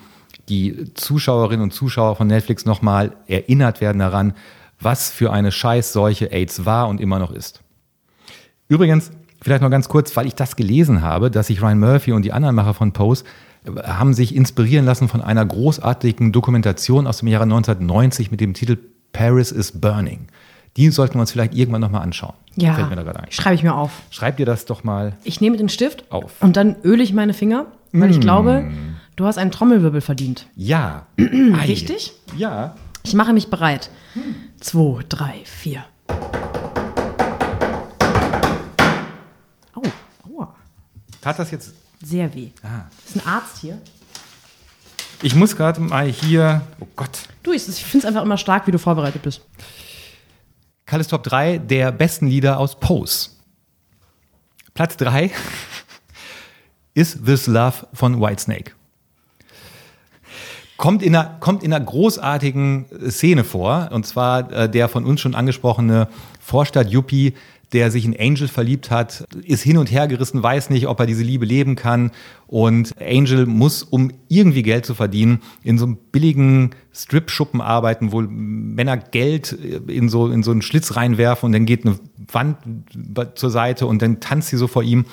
die Zuschauerinnen und Zuschauer von Netflix nochmal erinnert werden daran, was für eine Scheißseuche AIDS war und immer noch ist. Übrigens, vielleicht noch ganz kurz, weil ich das gelesen habe, dass sich Ryan Murphy und die anderen Macher von Pose haben sich inspirieren lassen von einer großartigen Dokumentation aus dem Jahre 1990 mit dem Titel Paris is Burning. Die sollten wir uns vielleicht irgendwann nochmal anschauen. Ja, Fällt mir da ein. schreibe ich mir auf. Schreib dir das doch mal Ich nehme den Stift auf. und dann öle ich meine Finger, weil mm. ich glaube, du hast einen Trommelwirbel verdient. Ja. Richtig? Ja. Ich mache mich bereit. Zwei, drei, vier. Au, aua. Tat das jetzt sehr weh. Ah. Ist ein Arzt hier. Ich muss gerade mal hier. Oh Gott. Du, ich, ich finde es einfach immer stark, wie du vorbereitet bist. Kalles Top 3 der besten Lieder aus Pose. Platz 3 ist This Love von Whitesnake. Kommt in, einer, kommt in einer großartigen Szene vor, und zwar äh, der von uns schon angesprochene Vorstadt-Yuppie, der sich in Angel verliebt hat, ist hin und her gerissen, weiß nicht, ob er diese Liebe leben kann. Und Angel muss, um irgendwie Geld zu verdienen, in so einem billigen Strip-Schuppen arbeiten, wo Männer Geld in so, in so einen Schlitz reinwerfen und dann geht eine Wand zur Seite und dann tanzt sie so vor ihm.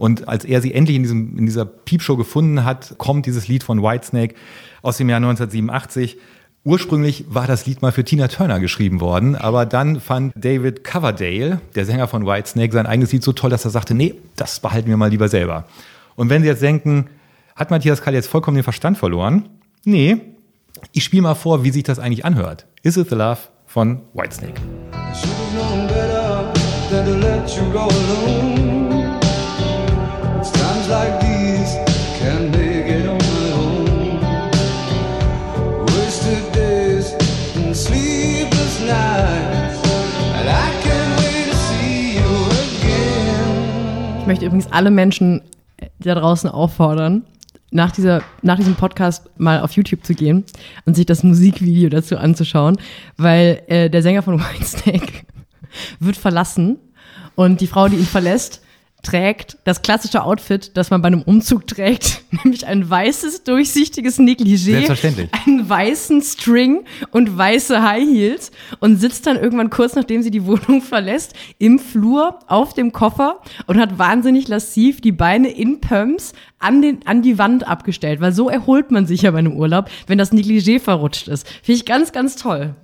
Und als er sie endlich in, diesem, in dieser Piepshow gefunden hat, kommt dieses Lied von Whitesnake aus dem Jahr 1987. Ursprünglich war das Lied mal für Tina Turner geschrieben worden, aber dann fand David Coverdale, der Sänger von Whitesnake, sein eigenes Lied so toll, dass er sagte, nee, das behalten wir mal lieber selber. Und wenn Sie jetzt denken, hat Matthias Kall jetzt vollkommen den Verstand verloren? Nee, ich spiele mal vor, wie sich das eigentlich anhört. Is It the Love von Whitesnake. Like these can make it on Ich möchte übrigens alle Menschen da draußen auffordern, nach, dieser, nach diesem Podcast mal auf YouTube zu gehen und sich das Musikvideo dazu anzuschauen, weil äh, der Sänger von Whitesnake wird verlassen und die Frau, die ihn verlässt, trägt das klassische Outfit, das man bei einem Umzug trägt, nämlich ein weißes, durchsichtiges Negligé, einen weißen String und weiße High Heels und sitzt dann irgendwann kurz nachdem sie die Wohnung verlässt, im Flur auf dem Koffer und hat wahnsinnig lassiv die Beine in Pumps an, den, an die Wand abgestellt, weil so erholt man sich ja bei einem Urlaub, wenn das Negligé verrutscht ist. Finde ich ganz, ganz toll.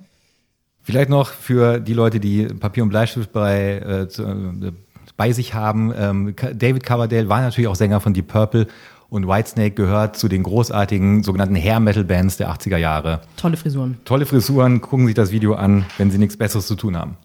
Vielleicht noch für die Leute, die Papier und Bleistift bei äh, zu, äh, bei sich haben. Ähm, David Coverdale war natürlich auch Sänger von Deep Purple und Whitesnake gehört zu den großartigen sogenannten Hair Metal Bands der 80er Jahre. Tolle Frisuren. Tolle Frisuren, gucken sich das Video an, wenn sie nichts Besseres zu tun haben.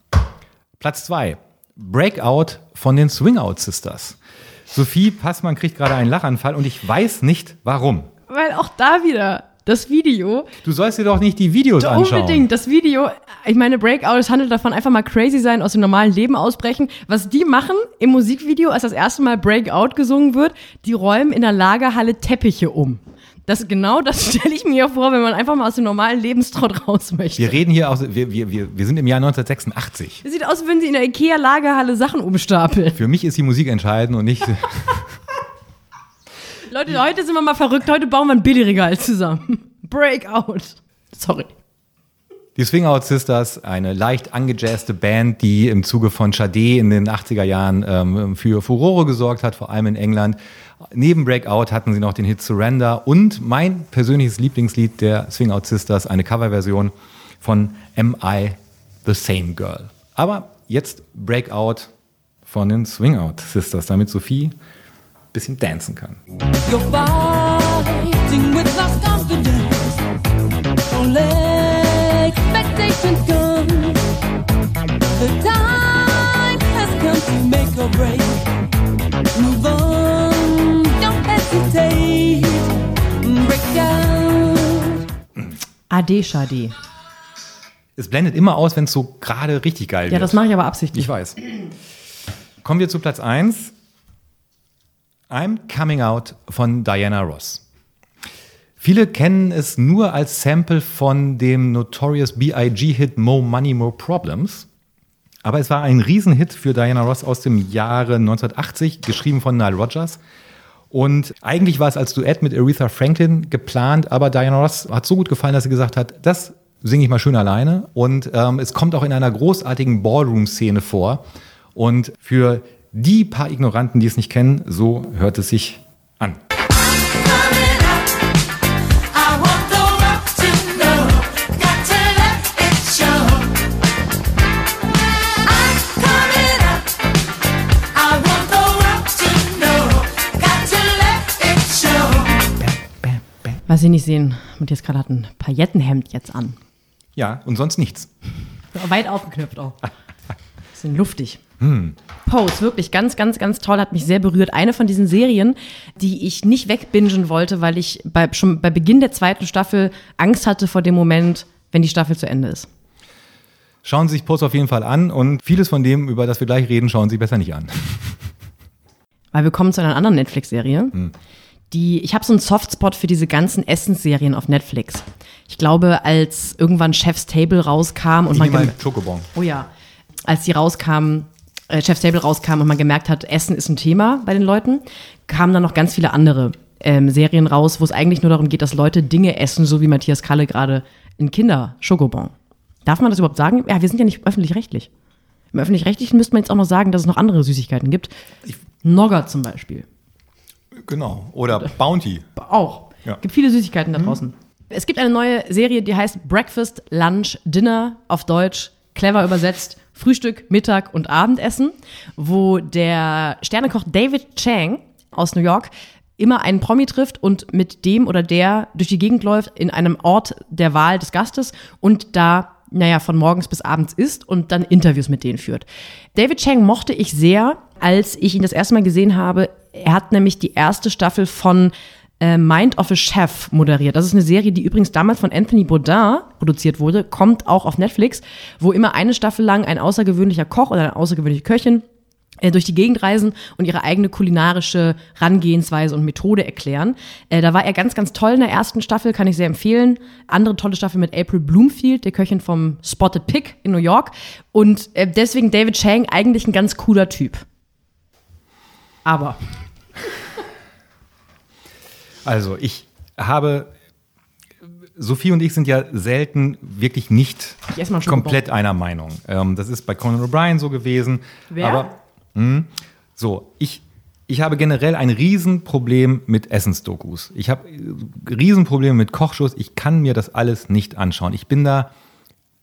Platz 2. Breakout von den Swing Out Sisters. Sophie Passmann kriegt gerade einen Lachanfall und ich weiß nicht warum. Weil auch da wieder das Video. Du sollst dir doch nicht die Videos doch anschauen. Unbedingt, das Video. Ich meine, Breakout, es handelt davon, einfach mal crazy sein, aus dem normalen Leben ausbrechen. Was die machen im Musikvideo, als das erste Mal Breakout gesungen wird, die räumen in der Lagerhalle Teppiche um. Das genau das stelle ich mir vor, wenn man einfach mal aus dem normalen Lebenstrott raus möchte. Wir reden hier aus, wir, wir, wir, wir sind im Jahr 1986. Es sieht aus, als würden sie in der Ikea-Lagerhalle Sachen umstapeln. Für mich ist die Musik entscheidend und nicht. Leute, heute sind wir mal verrückt. Heute bauen wir ein Billigregal zusammen. Breakout. Sorry. Die Swing Out Sisters, eine leicht angejazzte Band, die im Zuge von Sade in den 80er Jahren ähm, für Furore gesorgt hat, vor allem in England. Neben Breakout hatten sie noch den Hit Surrender und mein persönliches Lieblingslied der Swing Out Sisters, eine Coverversion von Am I the Same Girl. Aber jetzt Breakout von den Swing Out Sisters, damit Sophie bisschen dancen kann. Ade Shadi. Es blendet immer aus, wenn es so gerade richtig geil ja, wird. Ja, das mache ich aber absichtlich. Ich weiß. Kommen wir zu Platz 1. I'm Coming Out von Diana Ross. Viele kennen es nur als Sample von dem Notorious B.I.G.-Hit Mo Money, Mo Problems. Aber es war ein Riesenhit für Diana Ross aus dem Jahre 1980, geschrieben von Nile Rodgers. Und eigentlich war es als Duett mit Aretha Franklin geplant, aber Diana Ross hat so gut gefallen, dass sie gesagt hat, das singe ich mal schön alleine. Und ähm, es kommt auch in einer großartigen Ballroom-Szene vor. Und für die paar Ignoranten, die es nicht kennen, so hört es sich Was Sie nicht sehen, Matthias gerade hat ein Paillettenhemd jetzt an. Ja, und sonst nichts. Weit aufgeknöpft auch. Bisschen luftig. Pose, wirklich ganz, ganz, ganz toll, hat mich sehr berührt. Eine von diesen Serien, die ich nicht wegbingen wollte, weil ich bei, schon bei Beginn der zweiten Staffel Angst hatte vor dem Moment, wenn die Staffel zu Ende ist. Schauen Sie sich Post auf jeden Fall an und vieles von dem, über das wir gleich reden, schauen Sie besser nicht an. Weil wir kommen zu einer anderen Netflix-Serie. Hm. Die, ich habe so einen Softspot für diese ganzen Essensserien auf Netflix. Ich glaube, als irgendwann Chef's Table rauskam und Ich man mal Schokobon. Oh ja, als die rauskamen, äh, Chef's Table rauskam und man gemerkt hat, Essen ist ein Thema bei den Leuten, kamen dann noch ganz viele andere ähm, Serien raus, wo es eigentlich nur darum geht, dass Leute Dinge essen, so wie Matthias Kalle gerade in Kinder Schokobon. Darf man das überhaupt sagen? Ja, wir sind ja nicht öffentlich-rechtlich. Im öffentlich-rechtlichen müsste man jetzt auch noch sagen, dass es noch andere Süßigkeiten gibt. Nogger zum Beispiel. Genau. Oder Bounty. Auch. Ja. Gibt viele Süßigkeiten da draußen. Es gibt eine neue Serie, die heißt Breakfast, Lunch, Dinner auf Deutsch, clever übersetzt, Frühstück, Mittag und Abendessen, wo der Sternekoch David Chang aus New York immer einen Promi trifft und mit dem oder der durch die Gegend läuft in einem Ort der Wahl des Gastes und da naja, von morgens bis abends isst und dann Interviews mit denen führt. David Chang mochte ich sehr, als ich ihn das erste Mal gesehen habe. Er hat nämlich die erste Staffel von äh, Mind of a Chef moderiert. Das ist eine Serie, die übrigens damals von Anthony Bourdain produziert wurde, kommt auch auf Netflix, wo immer eine Staffel lang ein außergewöhnlicher Koch oder eine außergewöhnliche Köchin äh, durch die Gegend reisen und ihre eigene kulinarische Rangehensweise und Methode erklären. Äh, da war er ganz, ganz toll in der ersten Staffel, kann ich sehr empfehlen. Andere tolle Staffel mit April Bloomfield, der Köchin vom Spotted Pig in New York. Und äh, deswegen David Chang eigentlich ein ganz cooler Typ. Aber Also, ich habe. Sophie und ich sind ja selten wirklich nicht komplett einer Meinung. Ähm, das ist bei Conan O'Brien so gewesen. Wer? Aber mh, so, ich, ich habe generell ein Riesenproblem mit Essensdokus. Ich habe äh, Riesenprobleme mit Kochshows. Ich kann mir das alles nicht anschauen. Ich bin da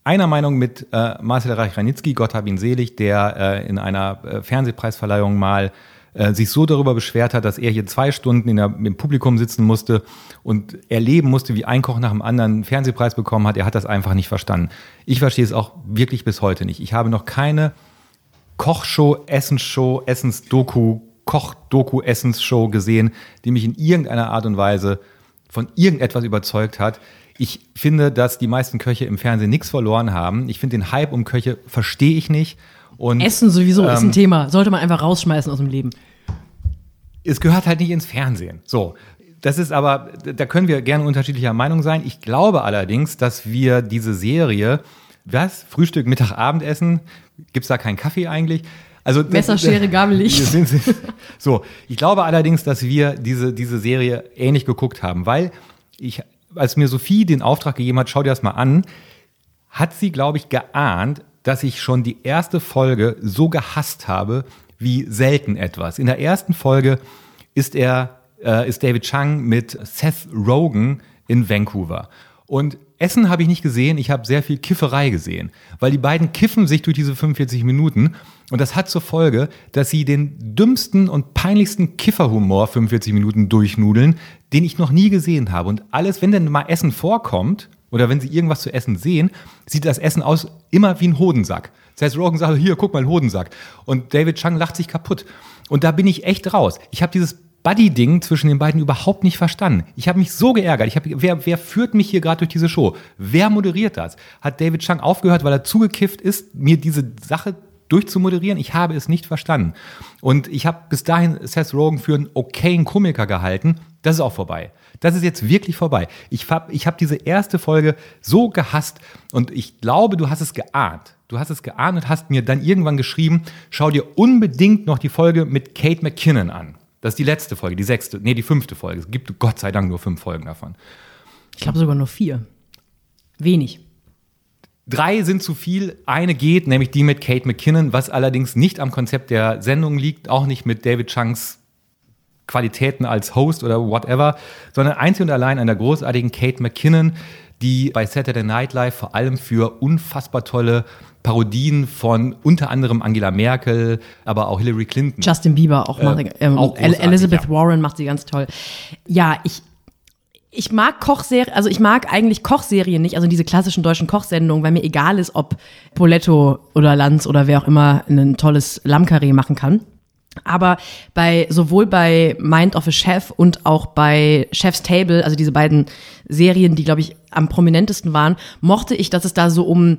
einer Meinung mit äh, Marcel Reich-Ranitzky, Gott hab ihn selig, der äh, in einer äh, Fernsehpreisverleihung mal äh, sich so darüber beschwert hat, dass er hier zwei Stunden in der, im Publikum sitzen musste und erleben musste, wie ein Koch nach dem anderen einen Fernsehpreis bekommen hat. Er hat das einfach nicht verstanden. Ich verstehe es auch wirklich bis heute nicht. Ich habe noch keine Kochshow, Essensshow, Essensdoku, Kochdoku, Essensshow gesehen, die mich in irgendeiner Art und Weise von irgendetwas überzeugt hat. Ich finde, dass die meisten Köche im Fernsehen nichts verloren haben. Ich finde den Hype um Köche verstehe ich nicht. Und Essen sowieso ist ein Ähm, Thema. Sollte man einfach rausschmeißen aus dem Leben. es gehört halt nicht ins Fernsehen. So. Das ist aber, da können wir gerne unterschiedlicher Meinung sein. Ich glaube allerdings, dass wir diese Serie, was? Frühstück, Mittag, Abendessen? Gibt es da keinen Kaffee eigentlich? Also, Messer, Schere, Gabel, Licht. So, ich glaube allerdings, dass wir diese, diese Serie ähnlich geguckt haben, weil ich, als mir Sophie den Auftrag gegeben hat, schau dir das mal an, hat sie, glaube ich, geahnt, dass ich schon die erste Folge so gehasst habe wie selten etwas. In der ersten Folge ist er, äh, ist David Chang mit Seth Rogen in Vancouver. Und Essen habe ich nicht gesehen, ich habe sehr viel Kifferei gesehen, weil die beiden kiffen sich durch diese 45 Minuten und das hat zur Folge, dass sie den dümmsten und peinlichsten Kifferhumor 45 Minuten durchnudeln, den ich noch nie gesehen habe. Und alles, wenn denn mal Essen vorkommt, oder wenn sie irgendwas zu essen sehen, sieht das Essen aus immer wie ein Hodensack. Heißt, Rogan sagt, hier, guck mal, ein Hodensack. Und David Chang lacht sich kaputt. Und da bin ich echt raus. Ich habe dieses Buddy-Ding zwischen den beiden überhaupt nicht verstanden. Ich habe mich so geärgert. Ich hab, wer, wer führt mich hier gerade durch diese Show? Wer moderiert das? Hat David Chang aufgehört, weil er zugekifft ist, mir diese Sache durchzumoderieren? Ich habe es nicht verstanden. Und ich habe bis dahin Seth Rogen für einen okayen Komiker gehalten. Das ist auch vorbei. Das ist jetzt wirklich vorbei. Ich habe ich hab diese erste Folge so gehasst und ich glaube, du hast es geahnt. Du hast es geahnt und hast mir dann irgendwann geschrieben, schau dir unbedingt noch die Folge mit Kate McKinnon an. Das ist die letzte Folge, die sechste, nee, die fünfte Folge. Es gibt Gott sei Dank nur fünf Folgen davon. Ich glaube sogar nur vier. Wenig. Drei sind zu viel, eine geht, nämlich die mit Kate McKinnon, was allerdings nicht am Konzept der Sendung liegt, auch nicht mit David Changs Qualitäten als Host oder whatever, sondern einzig und allein an der großartigen Kate McKinnon, die bei Saturday Night Live vor allem für unfassbar tolle Parodien von unter anderem Angela Merkel, aber auch Hillary Clinton. Justin Bieber auch, Äh, macht, ähm, auch Elizabeth ja. Warren macht sie ganz toll. Ja, ich ich mag Kochserien, also ich mag eigentlich Kochserien nicht, also diese klassischen deutschen Kochsendungen, weil mir egal ist, ob Poletto oder Lanz oder wer auch immer ein tolles Lammkarree machen kann. Aber bei sowohl bei Mind of a Chef und auch bei Chef's Table, also diese beiden Serien, die glaube ich am prominentesten waren, mochte ich, dass es da so um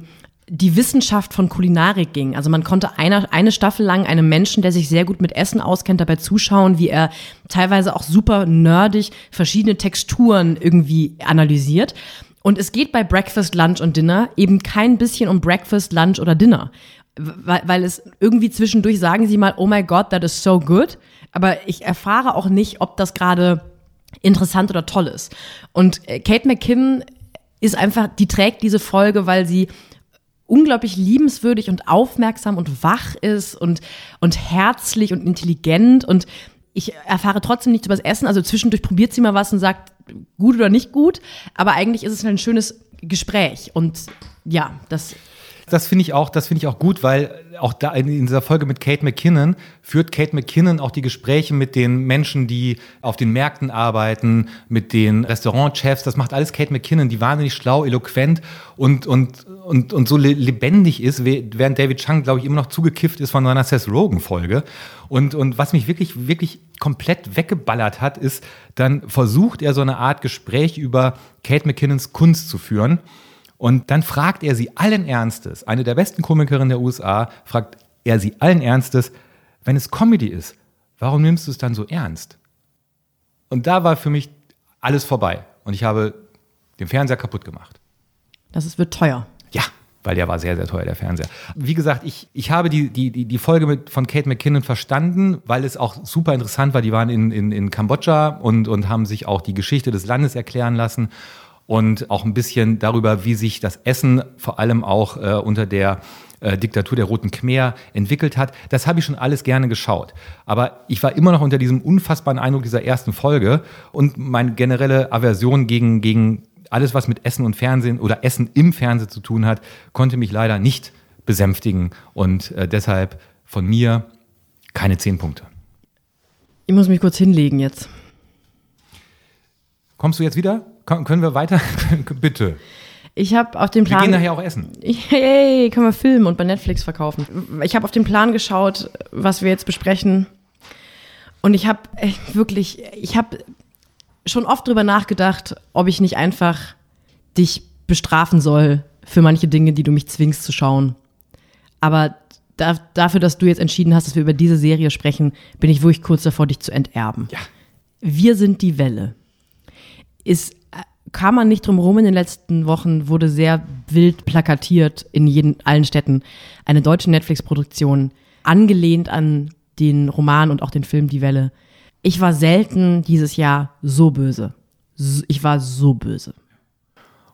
die Wissenschaft von Kulinarik ging. Also man konnte eine, eine Staffel lang einem Menschen, der sich sehr gut mit Essen auskennt, dabei zuschauen, wie er teilweise auch super nerdig verschiedene Texturen irgendwie analysiert. Und es geht bei Breakfast, Lunch und Dinner eben kein bisschen um Breakfast, Lunch oder Dinner. Weil, weil es irgendwie zwischendurch sagen sie mal, oh my God, that is so good. Aber ich erfahre auch nicht, ob das gerade interessant oder toll ist. Und äh, Kate McKinnon ist einfach, die trägt diese Folge, weil sie unglaublich liebenswürdig und aufmerksam und wach ist und, und herzlich und intelligent und ich erfahre trotzdem nichts über das Essen. Also zwischendurch probiert sie mal was und sagt, gut oder nicht gut. Aber eigentlich ist es ein schönes Gespräch. Und ja, das Das finde ich auch, das finde ich auch gut, weil auch da in dieser Folge mit Kate McKinnon führt Kate McKinnon auch die Gespräche mit den Menschen, die auf den Märkten arbeiten, mit den Restaurantchefs. Das macht alles Kate McKinnon, die wahnsinnig schlau, eloquent und, und, und, und so le- lebendig ist, während David Chang, glaube ich, immer noch zugekifft ist von seiner Seth Rogen-Folge. Und, und was mich wirklich, wirklich komplett weggeballert hat, ist, dann versucht er so eine Art Gespräch über Kate McKinnons Kunst zu führen. Und dann fragt er sie allen Ernstes, eine der besten Komikerinnen der USA, fragt er sie allen Ernstes, wenn es Comedy ist, warum nimmst du es dann so ernst? Und da war für mich alles vorbei. Und ich habe den Fernseher kaputt gemacht. Das ist, wird teuer. Ja, weil der war sehr, sehr teuer, der Fernseher. Wie gesagt, ich, ich habe die, die, die, Folge mit, von Kate McKinnon verstanden, weil es auch super interessant war. Die waren in, in, in Kambodscha und, und haben sich auch die Geschichte des Landes erklären lassen und auch ein bisschen darüber, wie sich das Essen vor allem auch äh, unter der äh, Diktatur der Roten Khmer entwickelt hat. Das habe ich schon alles gerne geschaut. Aber ich war immer noch unter diesem unfassbaren Eindruck dieser ersten Folge und meine generelle Aversion gegen, gegen alles, was mit Essen und Fernsehen oder Essen im Fernsehen zu tun hat, konnte mich leider nicht besänftigen. Und äh, deshalb von mir keine zehn Punkte. Ich muss mich kurz hinlegen jetzt. Kommst du jetzt wieder? Können wir weiter? Bitte. Ich habe auf den Wir Plan. gehen nachher auch essen. Hey, können wir filmen und bei Netflix verkaufen. Ich habe auf den Plan geschaut, was wir jetzt besprechen. Und ich habe wirklich, ich habe schon oft drüber nachgedacht, ob ich nicht einfach dich bestrafen soll für manche Dinge, die du mich zwingst zu schauen. Aber da, dafür, dass du jetzt entschieden hast, dass wir über diese Serie sprechen, bin ich wirklich kurz davor, dich zu enterben. Ja. Wir sind die Welle. Ist, äh, kam man nicht drum rum in den letzten Wochen, wurde sehr wild plakatiert in jeden, allen Städten. Eine deutsche Netflix-Produktion, angelehnt an den Roman und auch den Film Die Welle. Ich war selten dieses Jahr so böse. Ich war so böse.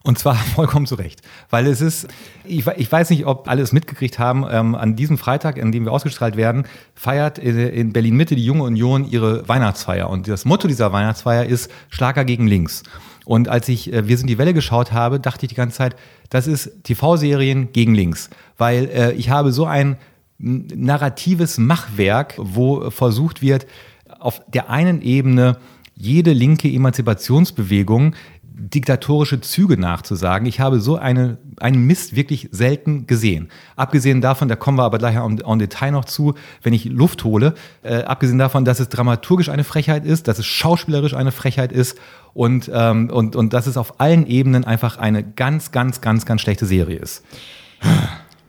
Und zwar vollkommen zu Recht. Weil es ist, ich, ich weiß nicht, ob alle es mitgekriegt haben, ähm, an diesem Freitag, an dem wir ausgestrahlt werden, feiert in, in Berlin-Mitte die Junge Union ihre Weihnachtsfeier. Und das Motto dieser Weihnachtsfeier ist Schlager gegen links. Und als ich äh, Wir sind die Welle geschaut habe, dachte ich die ganze Zeit, das ist TV-Serien gegen links. Weil äh, ich habe so ein narratives Machwerk, wo versucht wird, auf der einen Ebene jede linke Emanzipationsbewegung diktatorische Züge nachzusagen. Ich habe so eine, einen Mist wirklich selten gesehen. Abgesehen davon, da kommen wir aber gleich en, en Detail noch zu, wenn ich Luft hole, äh, abgesehen davon, dass es dramaturgisch eine Frechheit ist, dass es schauspielerisch eine Frechheit ist und, ähm, und, und dass es auf allen Ebenen einfach eine ganz, ganz, ganz, ganz schlechte Serie ist.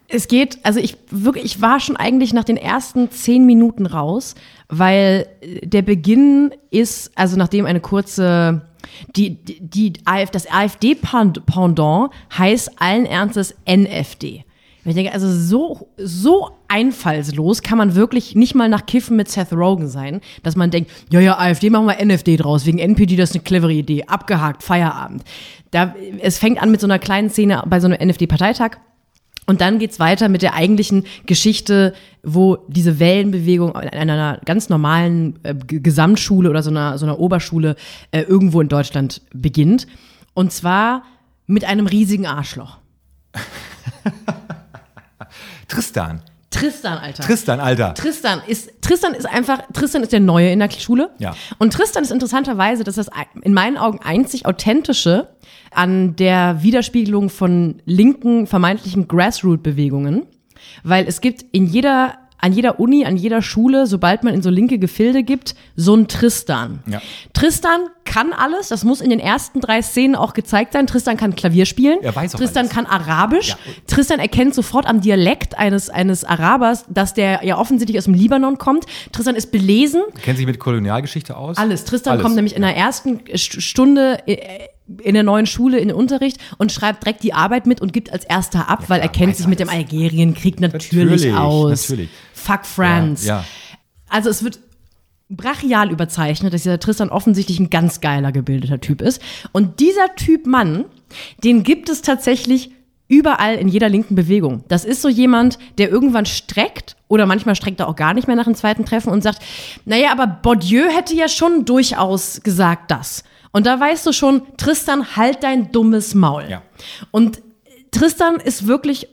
Es geht, also ich wirklich, ich war schon eigentlich nach den ersten zehn Minuten raus, weil der Beginn ist, also nachdem eine kurze, die, die, die das AfD-Pendant heißt allen Ernstes NFD. Ich denke, also so, so einfallslos kann man wirklich nicht mal nach Kiffen mit Seth Rogen sein, dass man denkt, ja, ja, AfD machen wir NFD draus, wegen NPD, das ist eine clevere Idee, abgehakt, Feierabend. Da, es fängt an mit so einer kleinen Szene bei so einem NFD-Parteitag. Und dann geht's weiter mit der eigentlichen Geschichte, wo diese Wellenbewegung in einer ganz normalen äh, Gesamtschule oder so einer, so einer Oberschule äh, irgendwo in Deutschland beginnt. Und zwar mit einem riesigen Arschloch. Tristan. Tristan, Alter. Tristan, Alter. Tristan ist, Tristan ist einfach, Tristan ist der Neue in der Schule. Ja. Und Tristan ist interessanterweise, das ist das in meinen Augen einzig authentische an der Widerspiegelung von linken, vermeintlichen Grassroot-Bewegungen. Weil es gibt in jeder, an jeder Uni, an jeder Schule, sobald man in so linke Gefilde gibt, so ein Tristan. Ja. Tristan kann alles, das muss in den ersten drei Szenen auch gezeigt sein. Tristan kann Klavier spielen. Er weiß Tristan alles. kann Arabisch. Ja. Tristan erkennt sofort am Dialekt eines, eines Arabers, dass der ja offensichtlich aus dem Libanon kommt. Tristan ist belesen. Kennt sich mit Kolonialgeschichte aus? Alles. Tristan Alles. kommt nämlich in der ersten St- Stunde äh, in der neuen Schule in den Unterricht und schreibt direkt die Arbeit mit und gibt als erster ab, weil er kennt sich mit dem. Algerienkrieg natürlich, Natürlich, aus. natürlich. Fuck France. Ja, ja. Also es wird brachial überzeichnet, dass dieser Tristan offensichtlich ein ganz geiler, gebildeter Typ ist. Und dieser Typ Mann, den gibt es tatsächlich überall in jeder linken Bewegung. Das ist so jemand, der irgendwann streckt oder manchmal streckt er auch gar nicht mehr nach dem zweiten Treffen und sagt, naja, aber Bourdieu hätte ja schon durchaus gesagt das. Und da weißt du schon, Tristan, halt dein dummes Maul. Ja. Und Tristan ist wirklich,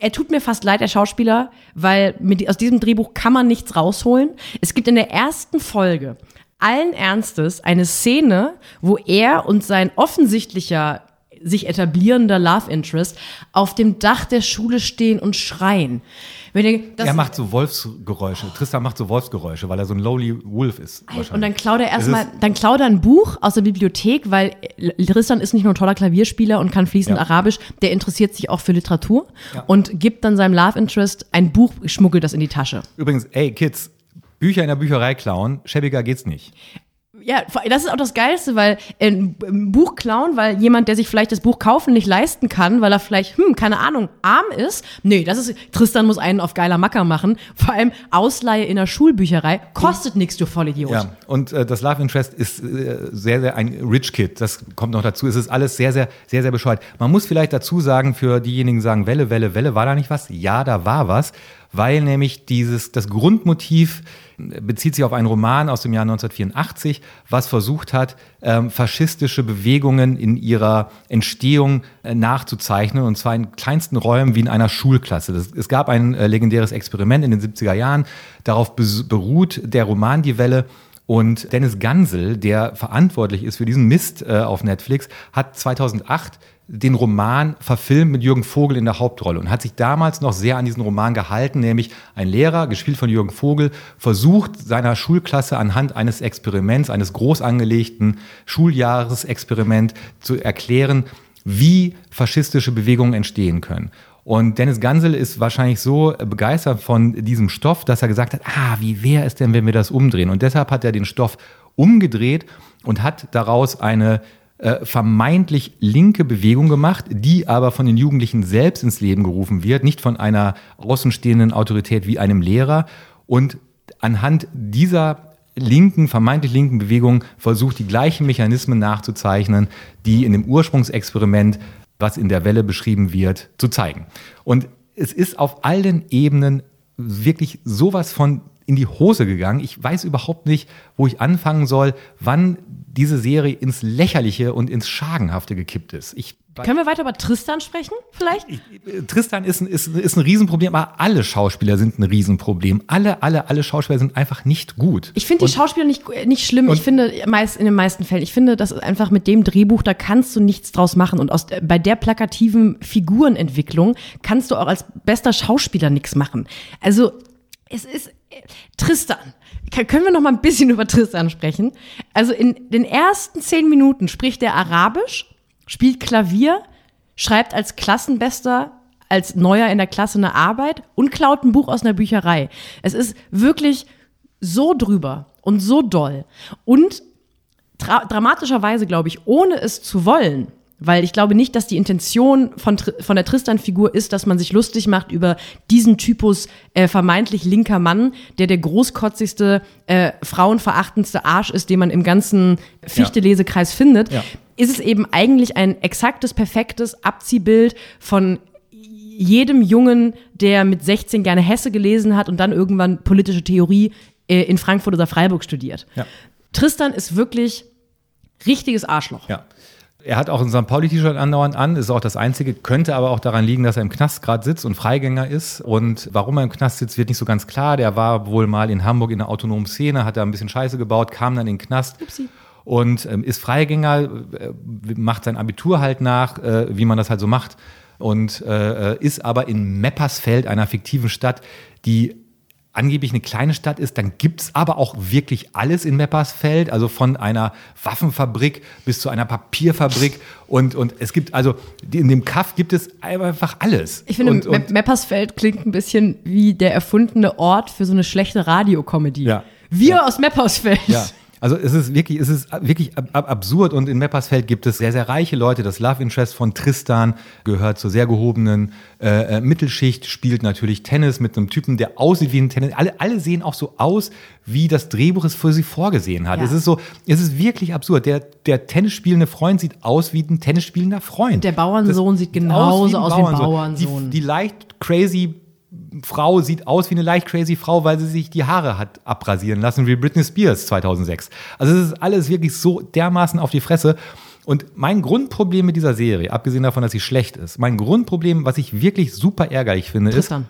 er tut mir fast leid, der Schauspieler, weil mit, aus diesem Drehbuch kann man nichts rausholen. Es gibt in der ersten Folge allen Ernstes eine Szene, wo er und sein offensichtlicher sich etablierender Love Interest auf dem Dach der Schule stehen und schreien. Das, Er macht so Wolfsgeräusche. Tristan macht so Wolfsgeräusche, weil er so ein Lowly Wolf ist. Und dann klaut er erstmal, dann klaut er ein Buch aus der Bibliothek, weil Tristan ist nicht nur ein toller Klavierspieler und kann fließend Ja. Arabisch, der interessiert sich auch für Literatur Ja. und gibt dann seinem Love Interest ein Buch, schmuggelt das in die Tasche. Übrigens, ey, Kids, Bücher in der Bücherei klauen, schäbiger geht's nicht. Ja, das ist auch das Geilste, weil ein ein Buch klauen, weil jemand, der sich vielleicht das Buch kaufen, nicht leisten kann, weil er vielleicht, hm, keine Ahnung, arm ist. Nee, das ist, Tristan muss einen auf geiler Macker machen. Vor allem Ausleihe in der Schulbücherei kostet nichts, du Vollidiot. Ja, und äh, das Love Interest ist äh, sehr, sehr ein Rich Kid. Das kommt noch dazu. Es ist alles sehr, sehr, sehr, sehr bescheuert. Man muss vielleicht dazu sagen, für diejenigen, die sagen, Welle, Welle, Welle, war da nicht was? Ja, da war was, weil nämlich dieses, das Grundmotiv äh, bezieht sich auf einen Roman aus dem Jahr 1984, was versucht hat, ähm, faschistische Bewegungen in ihrer Entstehung äh, nachzuzeichnen, und zwar in kleinsten Räumen wie in einer Schulklasse. Das, es gab ein äh, legendäres Experiment in den 70er Jahren, darauf beruht der Roman Die Welle, und Dennis Gansel, der verantwortlich ist für diesen Mist äh, auf Netflix, hat 2008 den Roman verfilmt mit Jürgen Vogel in der Hauptrolle und hat sich damals noch sehr an diesen Roman gehalten, nämlich ein Lehrer, gespielt von Jürgen Vogel, versucht seiner Schulklasse anhand eines Experiments, eines groß angelegten Schuljahresexperiment zu erklären, wie faschistische Bewegungen entstehen können. Und Dennis Gansel ist wahrscheinlich so begeistert von diesem Stoff, dass er gesagt hat, ah, wie wäre es denn, wenn wir das umdrehen? Und deshalb hat er den Stoff umgedreht und hat daraus eine äh, vermeintlich linke Bewegung gemacht, die aber von den Jugendlichen selbst ins Leben gerufen wird, nicht von einer außenstehenden Autorität wie einem Lehrer. Und anhand dieser linken, vermeintlich linken Bewegung versucht, die gleichen Mechanismen nachzuzeichnen, die in dem Ursprungsexperiment, was in der Welle beschrieben wird, zu zeigen. Und es ist auf allen Ebenen wirklich sowas von in die Hose gegangen. Ich weiß überhaupt nicht, wo ich anfangen soll, wann diese Serie ins Lächerliche und ins Schagenhafte gekippt ist. Ich Können wir weiter über Tristan sprechen, vielleicht? Tristan ist ein, ist, ist ein Riesenproblem, aber alle Schauspieler sind ein Riesenproblem. Alle, alle, alle Schauspieler sind einfach nicht gut. Ich finde die Schauspieler nicht, nicht schlimm. Ich finde meist in den meisten Fällen, ich finde, das ist einfach mit dem Drehbuch, da kannst du nichts draus machen. Und aus, bei der plakativen Figurenentwicklung kannst du auch als bester Schauspieler nichts machen. Also, es ist äh, Tristan. Können wir noch mal ein bisschen über Tristan sprechen? Also in den ersten zehn Minuten spricht er Arabisch, spielt Klavier, schreibt als Klassenbester als Neuer in der Klasse eine Arbeit und klaut ein Buch aus einer Bücherei. Es ist wirklich so drüber und so doll. Und dra dramatischerweise, glaube ich, ohne es zu wollen, weil ich glaube nicht, dass die Intention von, von der Tristan-Figur ist, dass man sich lustig macht über diesen Typus äh, vermeintlich linker Mann, der der großkotzigste, äh, frauenverachtendste Arsch ist, den man im ganzen Fichte-Lesekreis findet, Ja. ist es eben eigentlich ein exaktes, perfektes Abziehbild von jedem Jungen, der mit 16 gerne Hesse gelesen hat und dann irgendwann politische Theorie äh, in Frankfurt oder Freiburg studiert. Ja. Tristan ist wirklich richtiges Arschloch. Ja. Er hat auch ein St. Pauli-T-Shirt andauernd an, ist auch das Einzige, könnte aber auch daran liegen, dass er im Knast gerade sitzt und Freigänger ist. Und warum er im Knast sitzt, wird nicht so ganz klar. Der war wohl mal in Hamburg in der autonomen Szene, hat da ein bisschen Scheiße gebaut, kam dann in den Knast. Und ähm, ist Freigänger, äh, macht sein Abitur halt nach, äh, wie man das halt so macht. Und äh, ist aber in Meppersfeld, einer fiktiven Stadt, die angeblich eine kleine Stadt ist, dann gibt's aber auch wirklich alles in Meppersfeld, also von einer Waffenfabrik bis zu einer Papierfabrik und, und es gibt, also in dem Kaff gibt es einfach alles. Ich finde, und, und, Meppersfeld klingt ein bisschen wie der erfundene Ort für so eine schlechte Radiokomödie. Ja. Wir aus Meppersfeld. Ja. Also es ist wirklich, es ist wirklich ab, ab, absurd und in Meppersfeld gibt es sehr, sehr reiche Leute. Das Love Interest von Tristan gehört zur sehr gehobenen äh, äh, Mittelschicht, spielt natürlich Tennis mit einem Typen, der aussieht wie ein Tennis. Alle, alle sehen auch so aus, wie das Drehbuch es für sie vorgesehen hat. Ja. Es ist so, es ist wirklich absurd. Der, der Tennisspielende Freund sieht aus wie ein Tennisspielender Freund. Der Bauernsohn sieht genauso aus wie ein Bauernsohn. Die, die leicht crazy Frau sieht aus wie eine leicht crazy Frau, weil sie sich die Haare hat abrasieren lassen, wie Britney Spears 2006. Also es ist alles wirklich so dermaßen auf die Fresse. Und mein Grundproblem mit dieser Serie, abgesehen davon, dass sie schlecht ist, mein Grundproblem, was ich wirklich super ärgerlich finde, ist, Tristan.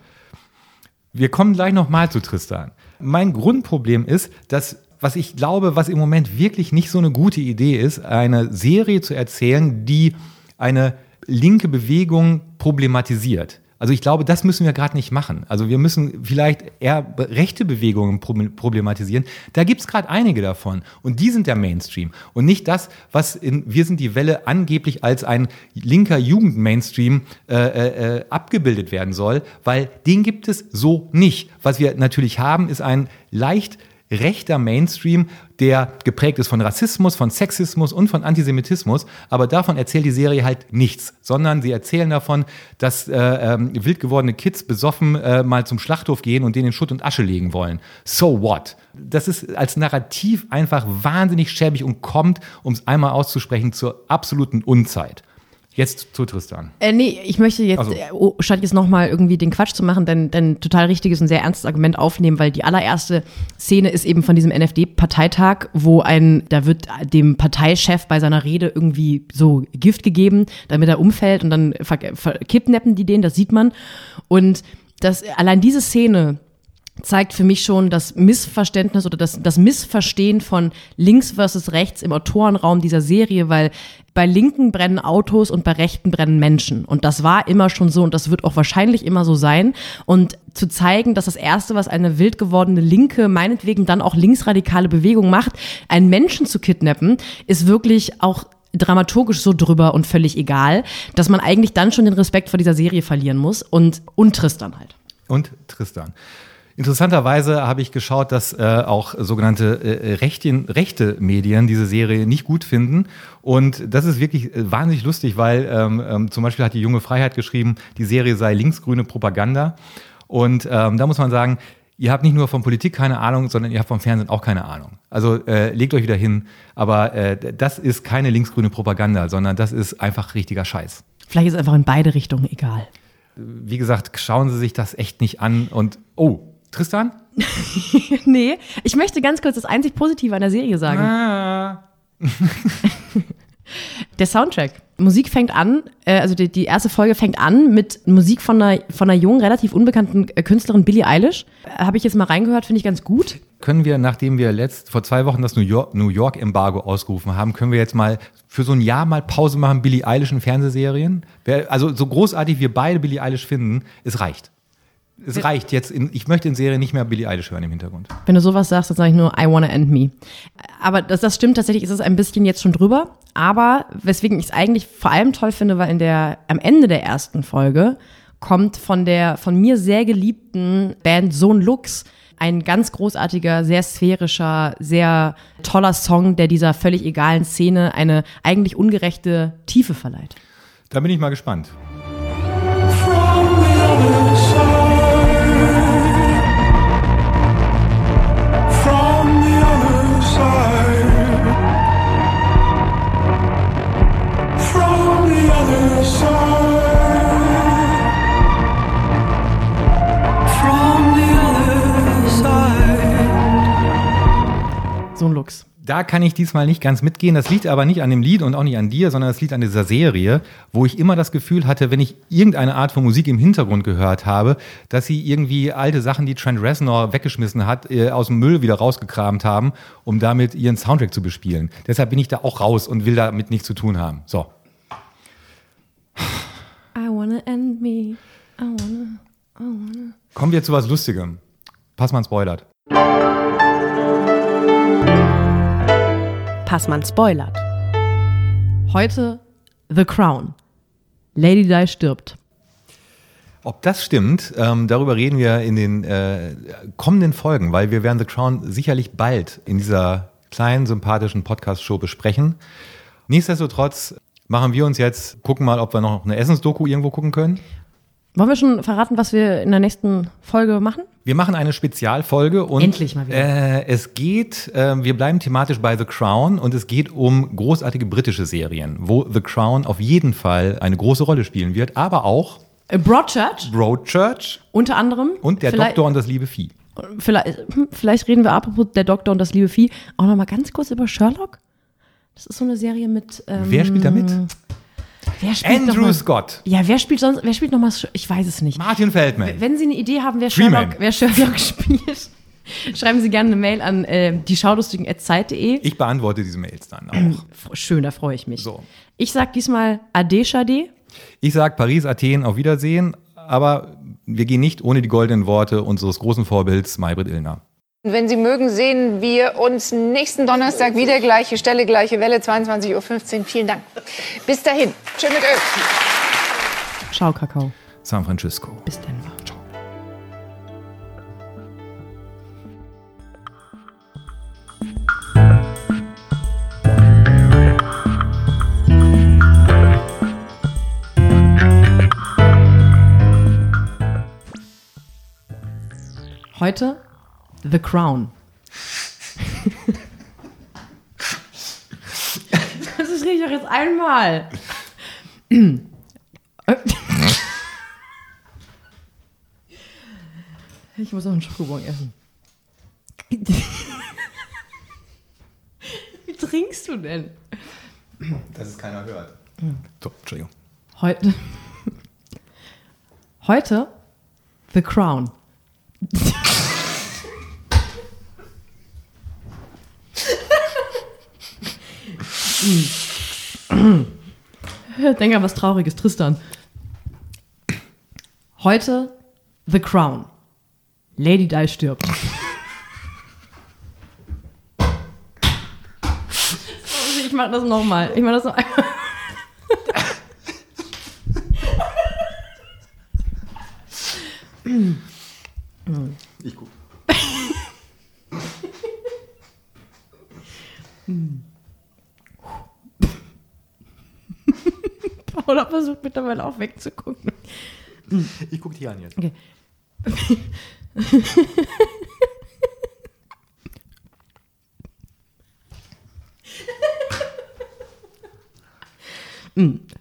wir kommen gleich nochmal zu Tristan. Mein Grundproblem ist, dass, was ich glaube, was im Moment wirklich nicht so eine gute Idee ist, eine Serie zu erzählen, die eine linke Bewegung problematisiert. Also ich glaube, das müssen wir gerade nicht machen. Also wir müssen vielleicht eher rechte Bewegungen prob- problematisieren. Da gibt es gerade einige davon. Und die sind der Mainstream. Und nicht das, was in Wir sind die Welle angeblich als ein linker Jugendmainstream äh, äh, äh, abgebildet werden soll, weil den gibt es so nicht. Was wir natürlich haben, ist ein leicht rechter Mainstream, der geprägt ist von Rassismus, von Sexismus und von Antisemitismus. Aber davon erzählt die Serie halt nichts, sondern sie erzählen davon, dass äh, ähm, wild gewordene Kids besoffen äh, mal zum Schlachthof gehen und den in Schutt und Asche legen wollen. So what? Das ist als Narrativ einfach wahnsinnig schäbig und kommt, um es einmal auszusprechen, zur absoluten Unzeit. Jetzt zu Tristan. Äh, nee, ich möchte jetzt, Also. äh, oh, statt jetzt nochmal irgendwie den Quatsch zu machen, denn dein total richtiges und sehr ernstes Argument aufnehmen, weil die allererste Szene ist eben von diesem NFD-Parteitag, wo ein, da wird dem Parteichef bei seiner Rede irgendwie so Gift gegeben, damit er umfällt und dann ver ver kidnappen die den, das sieht man. Und das, allein diese Szene zeigt für mich schon das Missverständnis oder das, das Missverstehen von links versus rechts im Autorenraum dieser Serie, weil bei Linken brennen Autos und bei Rechten brennen Menschen. Und das war immer schon so und das wird auch wahrscheinlich immer so sein. Und zu zeigen, dass das Erste, was eine wild gewordene Linke, meinetwegen dann auch linksradikale Bewegung macht, einen Menschen zu kidnappen, ist wirklich auch dramaturgisch so drüber und völlig egal, dass man eigentlich dann schon den Respekt vor dieser Serie verlieren muss und, und Tristan halt. und Tristan. Interessanterweise habe ich geschaut, dass äh, auch sogenannte äh, rechte, rechte Medien diese Serie nicht gut finden. Und das ist wirklich äh, wahnsinnig lustig, weil ähm, ähm, zum Beispiel hat die junge Freiheit geschrieben, die Serie sei linksgrüne Propaganda. Und ähm, da muss man sagen, ihr habt nicht nur von Politik keine Ahnung, sondern ihr habt vom Fernsehen auch keine Ahnung. Also äh, legt euch wieder hin. Aber äh, das ist keine linksgrüne Propaganda, sondern das ist einfach richtiger Scheiß. Vielleicht ist es einfach in beide Richtungen egal. Wie gesagt, schauen Sie sich das echt nicht an. Und oh, Tristan? nee, ich möchte ganz kurz das einzig Positive an der Serie sagen. Ah. Der Soundtrack. Musik fängt an, äh, also die, die erste Folge fängt an mit Musik von einer, von einer jungen, relativ unbekannten äh, Künstlerin, Billie Eilish. Äh, Habe ich jetzt mal reingehört, finde ich ganz gut. Können wir, nachdem wir letzt, vor zwei Wochen das New York, New York Embargo ausgerufen haben, können wir jetzt mal für so ein Jahr mal Pause machen, Billie Eilish in Fernsehserien? Also so großartig wir beide Billie Eilish finden, es reicht. Es reicht jetzt. In, ich möchte in Serien nicht mehr Billie Eilish hören im Hintergrund. Wenn du sowas sagst, dann sage ich nur, I wanna end me. Aber das, das stimmt tatsächlich, ist es ein bisschen jetzt schon drüber. Aber weswegen ich es eigentlich vor allem toll finde, weil in der, am Ende der ersten Folge kommt von der von mir sehr geliebten Band Sohn Lux ein ganz großartiger, sehr sphärischer, sehr toller Song, der dieser völlig egalen Szene eine eigentlich ungerechte Tiefe verleiht. Da bin ich mal gespannt. Sohn Lux. Da kann ich diesmal nicht ganz mitgehen. Das liegt aber nicht an dem Lied und auch nicht an dir, sondern es liegt an dieser Serie, wo ich immer das Gefühl hatte, wenn ich irgendeine Art von Musik im Hintergrund gehört habe, dass sie irgendwie alte Sachen, die Trent Reznor weggeschmissen hat, äh, aus dem Müll wieder rausgekramt haben, um damit ihren Soundtrack zu bespielen. Deshalb bin ich da auch raus und will damit nichts zu tun haben. So. I wanna end me. I wanna. Kommen wir zu was Lustigem. Passmann spoilert. Passmann spoilert. Heute The Crown. Lady Di stirbt. Ob das stimmt, ähm, darüber reden wir in den äh, kommenden Folgen, weil wir werden The Crown sicherlich bald in dieser kleinen, sympathischen Podcast-Show besprechen. Nichtsdestotrotz machen wir uns jetzt, gucken mal, ob wir noch eine Essensdoku irgendwo gucken können. Wollen wir schon verraten, was wir in der nächsten Folge machen? Wir machen eine Spezialfolge und Endlich mal wieder. Äh, es geht, äh, wir bleiben thematisch bei The Crown und es geht um großartige britische Serien, wo The Crown auf jeden Fall eine große Rolle spielen wird, aber auch Äh, Broadchurch Broadchurch unter anderem. und der Doktor und das liebe Vieh. Vielleicht, hm, vielleicht reden wir apropos der Doktor und das liebe Vieh auch noch mal ganz kurz über Sherlock. Das ist so eine Serie mit. Ähm, Wer spielt da mit? Wer spielt noch Andrew mal, Scott, Ja, wer spielt sonst? Wer spielt noch mal? Sch- Ich weiß es nicht. Martin Feldman. Wenn Sie eine Idee haben, wer Freeman. Sherlock, wer Sherlock spielt, schreiben Sie gerne eine Mail an äh, die schaulustigen.zeit.de. Ich beantworte diese Mails dann auch. Schön, da freue ich mich. So. Ich sag diesmal Ade Shade. Ich sage Paris, Athen, auf Wiedersehen, aber wir gehen nicht ohne die goldenen Worte unseres großen Vorbilds Maybrit Illner. Wenn Sie mögen, sehen wir uns nächsten Donnerstag wieder. Gleiche Stelle, gleiche Welle, 22.15 Uhr. Vielen Dank. Bis dahin. Schön mit Öl. Ciao, Kakao. San Francisco. Bis Denver. Heute The Crown. das ist richtig auch jetzt einmal. Ich muss auch einen Schokobon essen. Wie trinkst du denn? Dass es keiner hört. So, Entschuldigung. Heute. Heute The Crown. Denk an was Trauriges, Tristan. Heute The Crown. Lady Di stirbt. Ich mach das nochmal. Ich mach das noch einmal. Ich guck. Paula versucht mittlerweile auch wegzugucken. Ich guck dich an jetzt. Okay.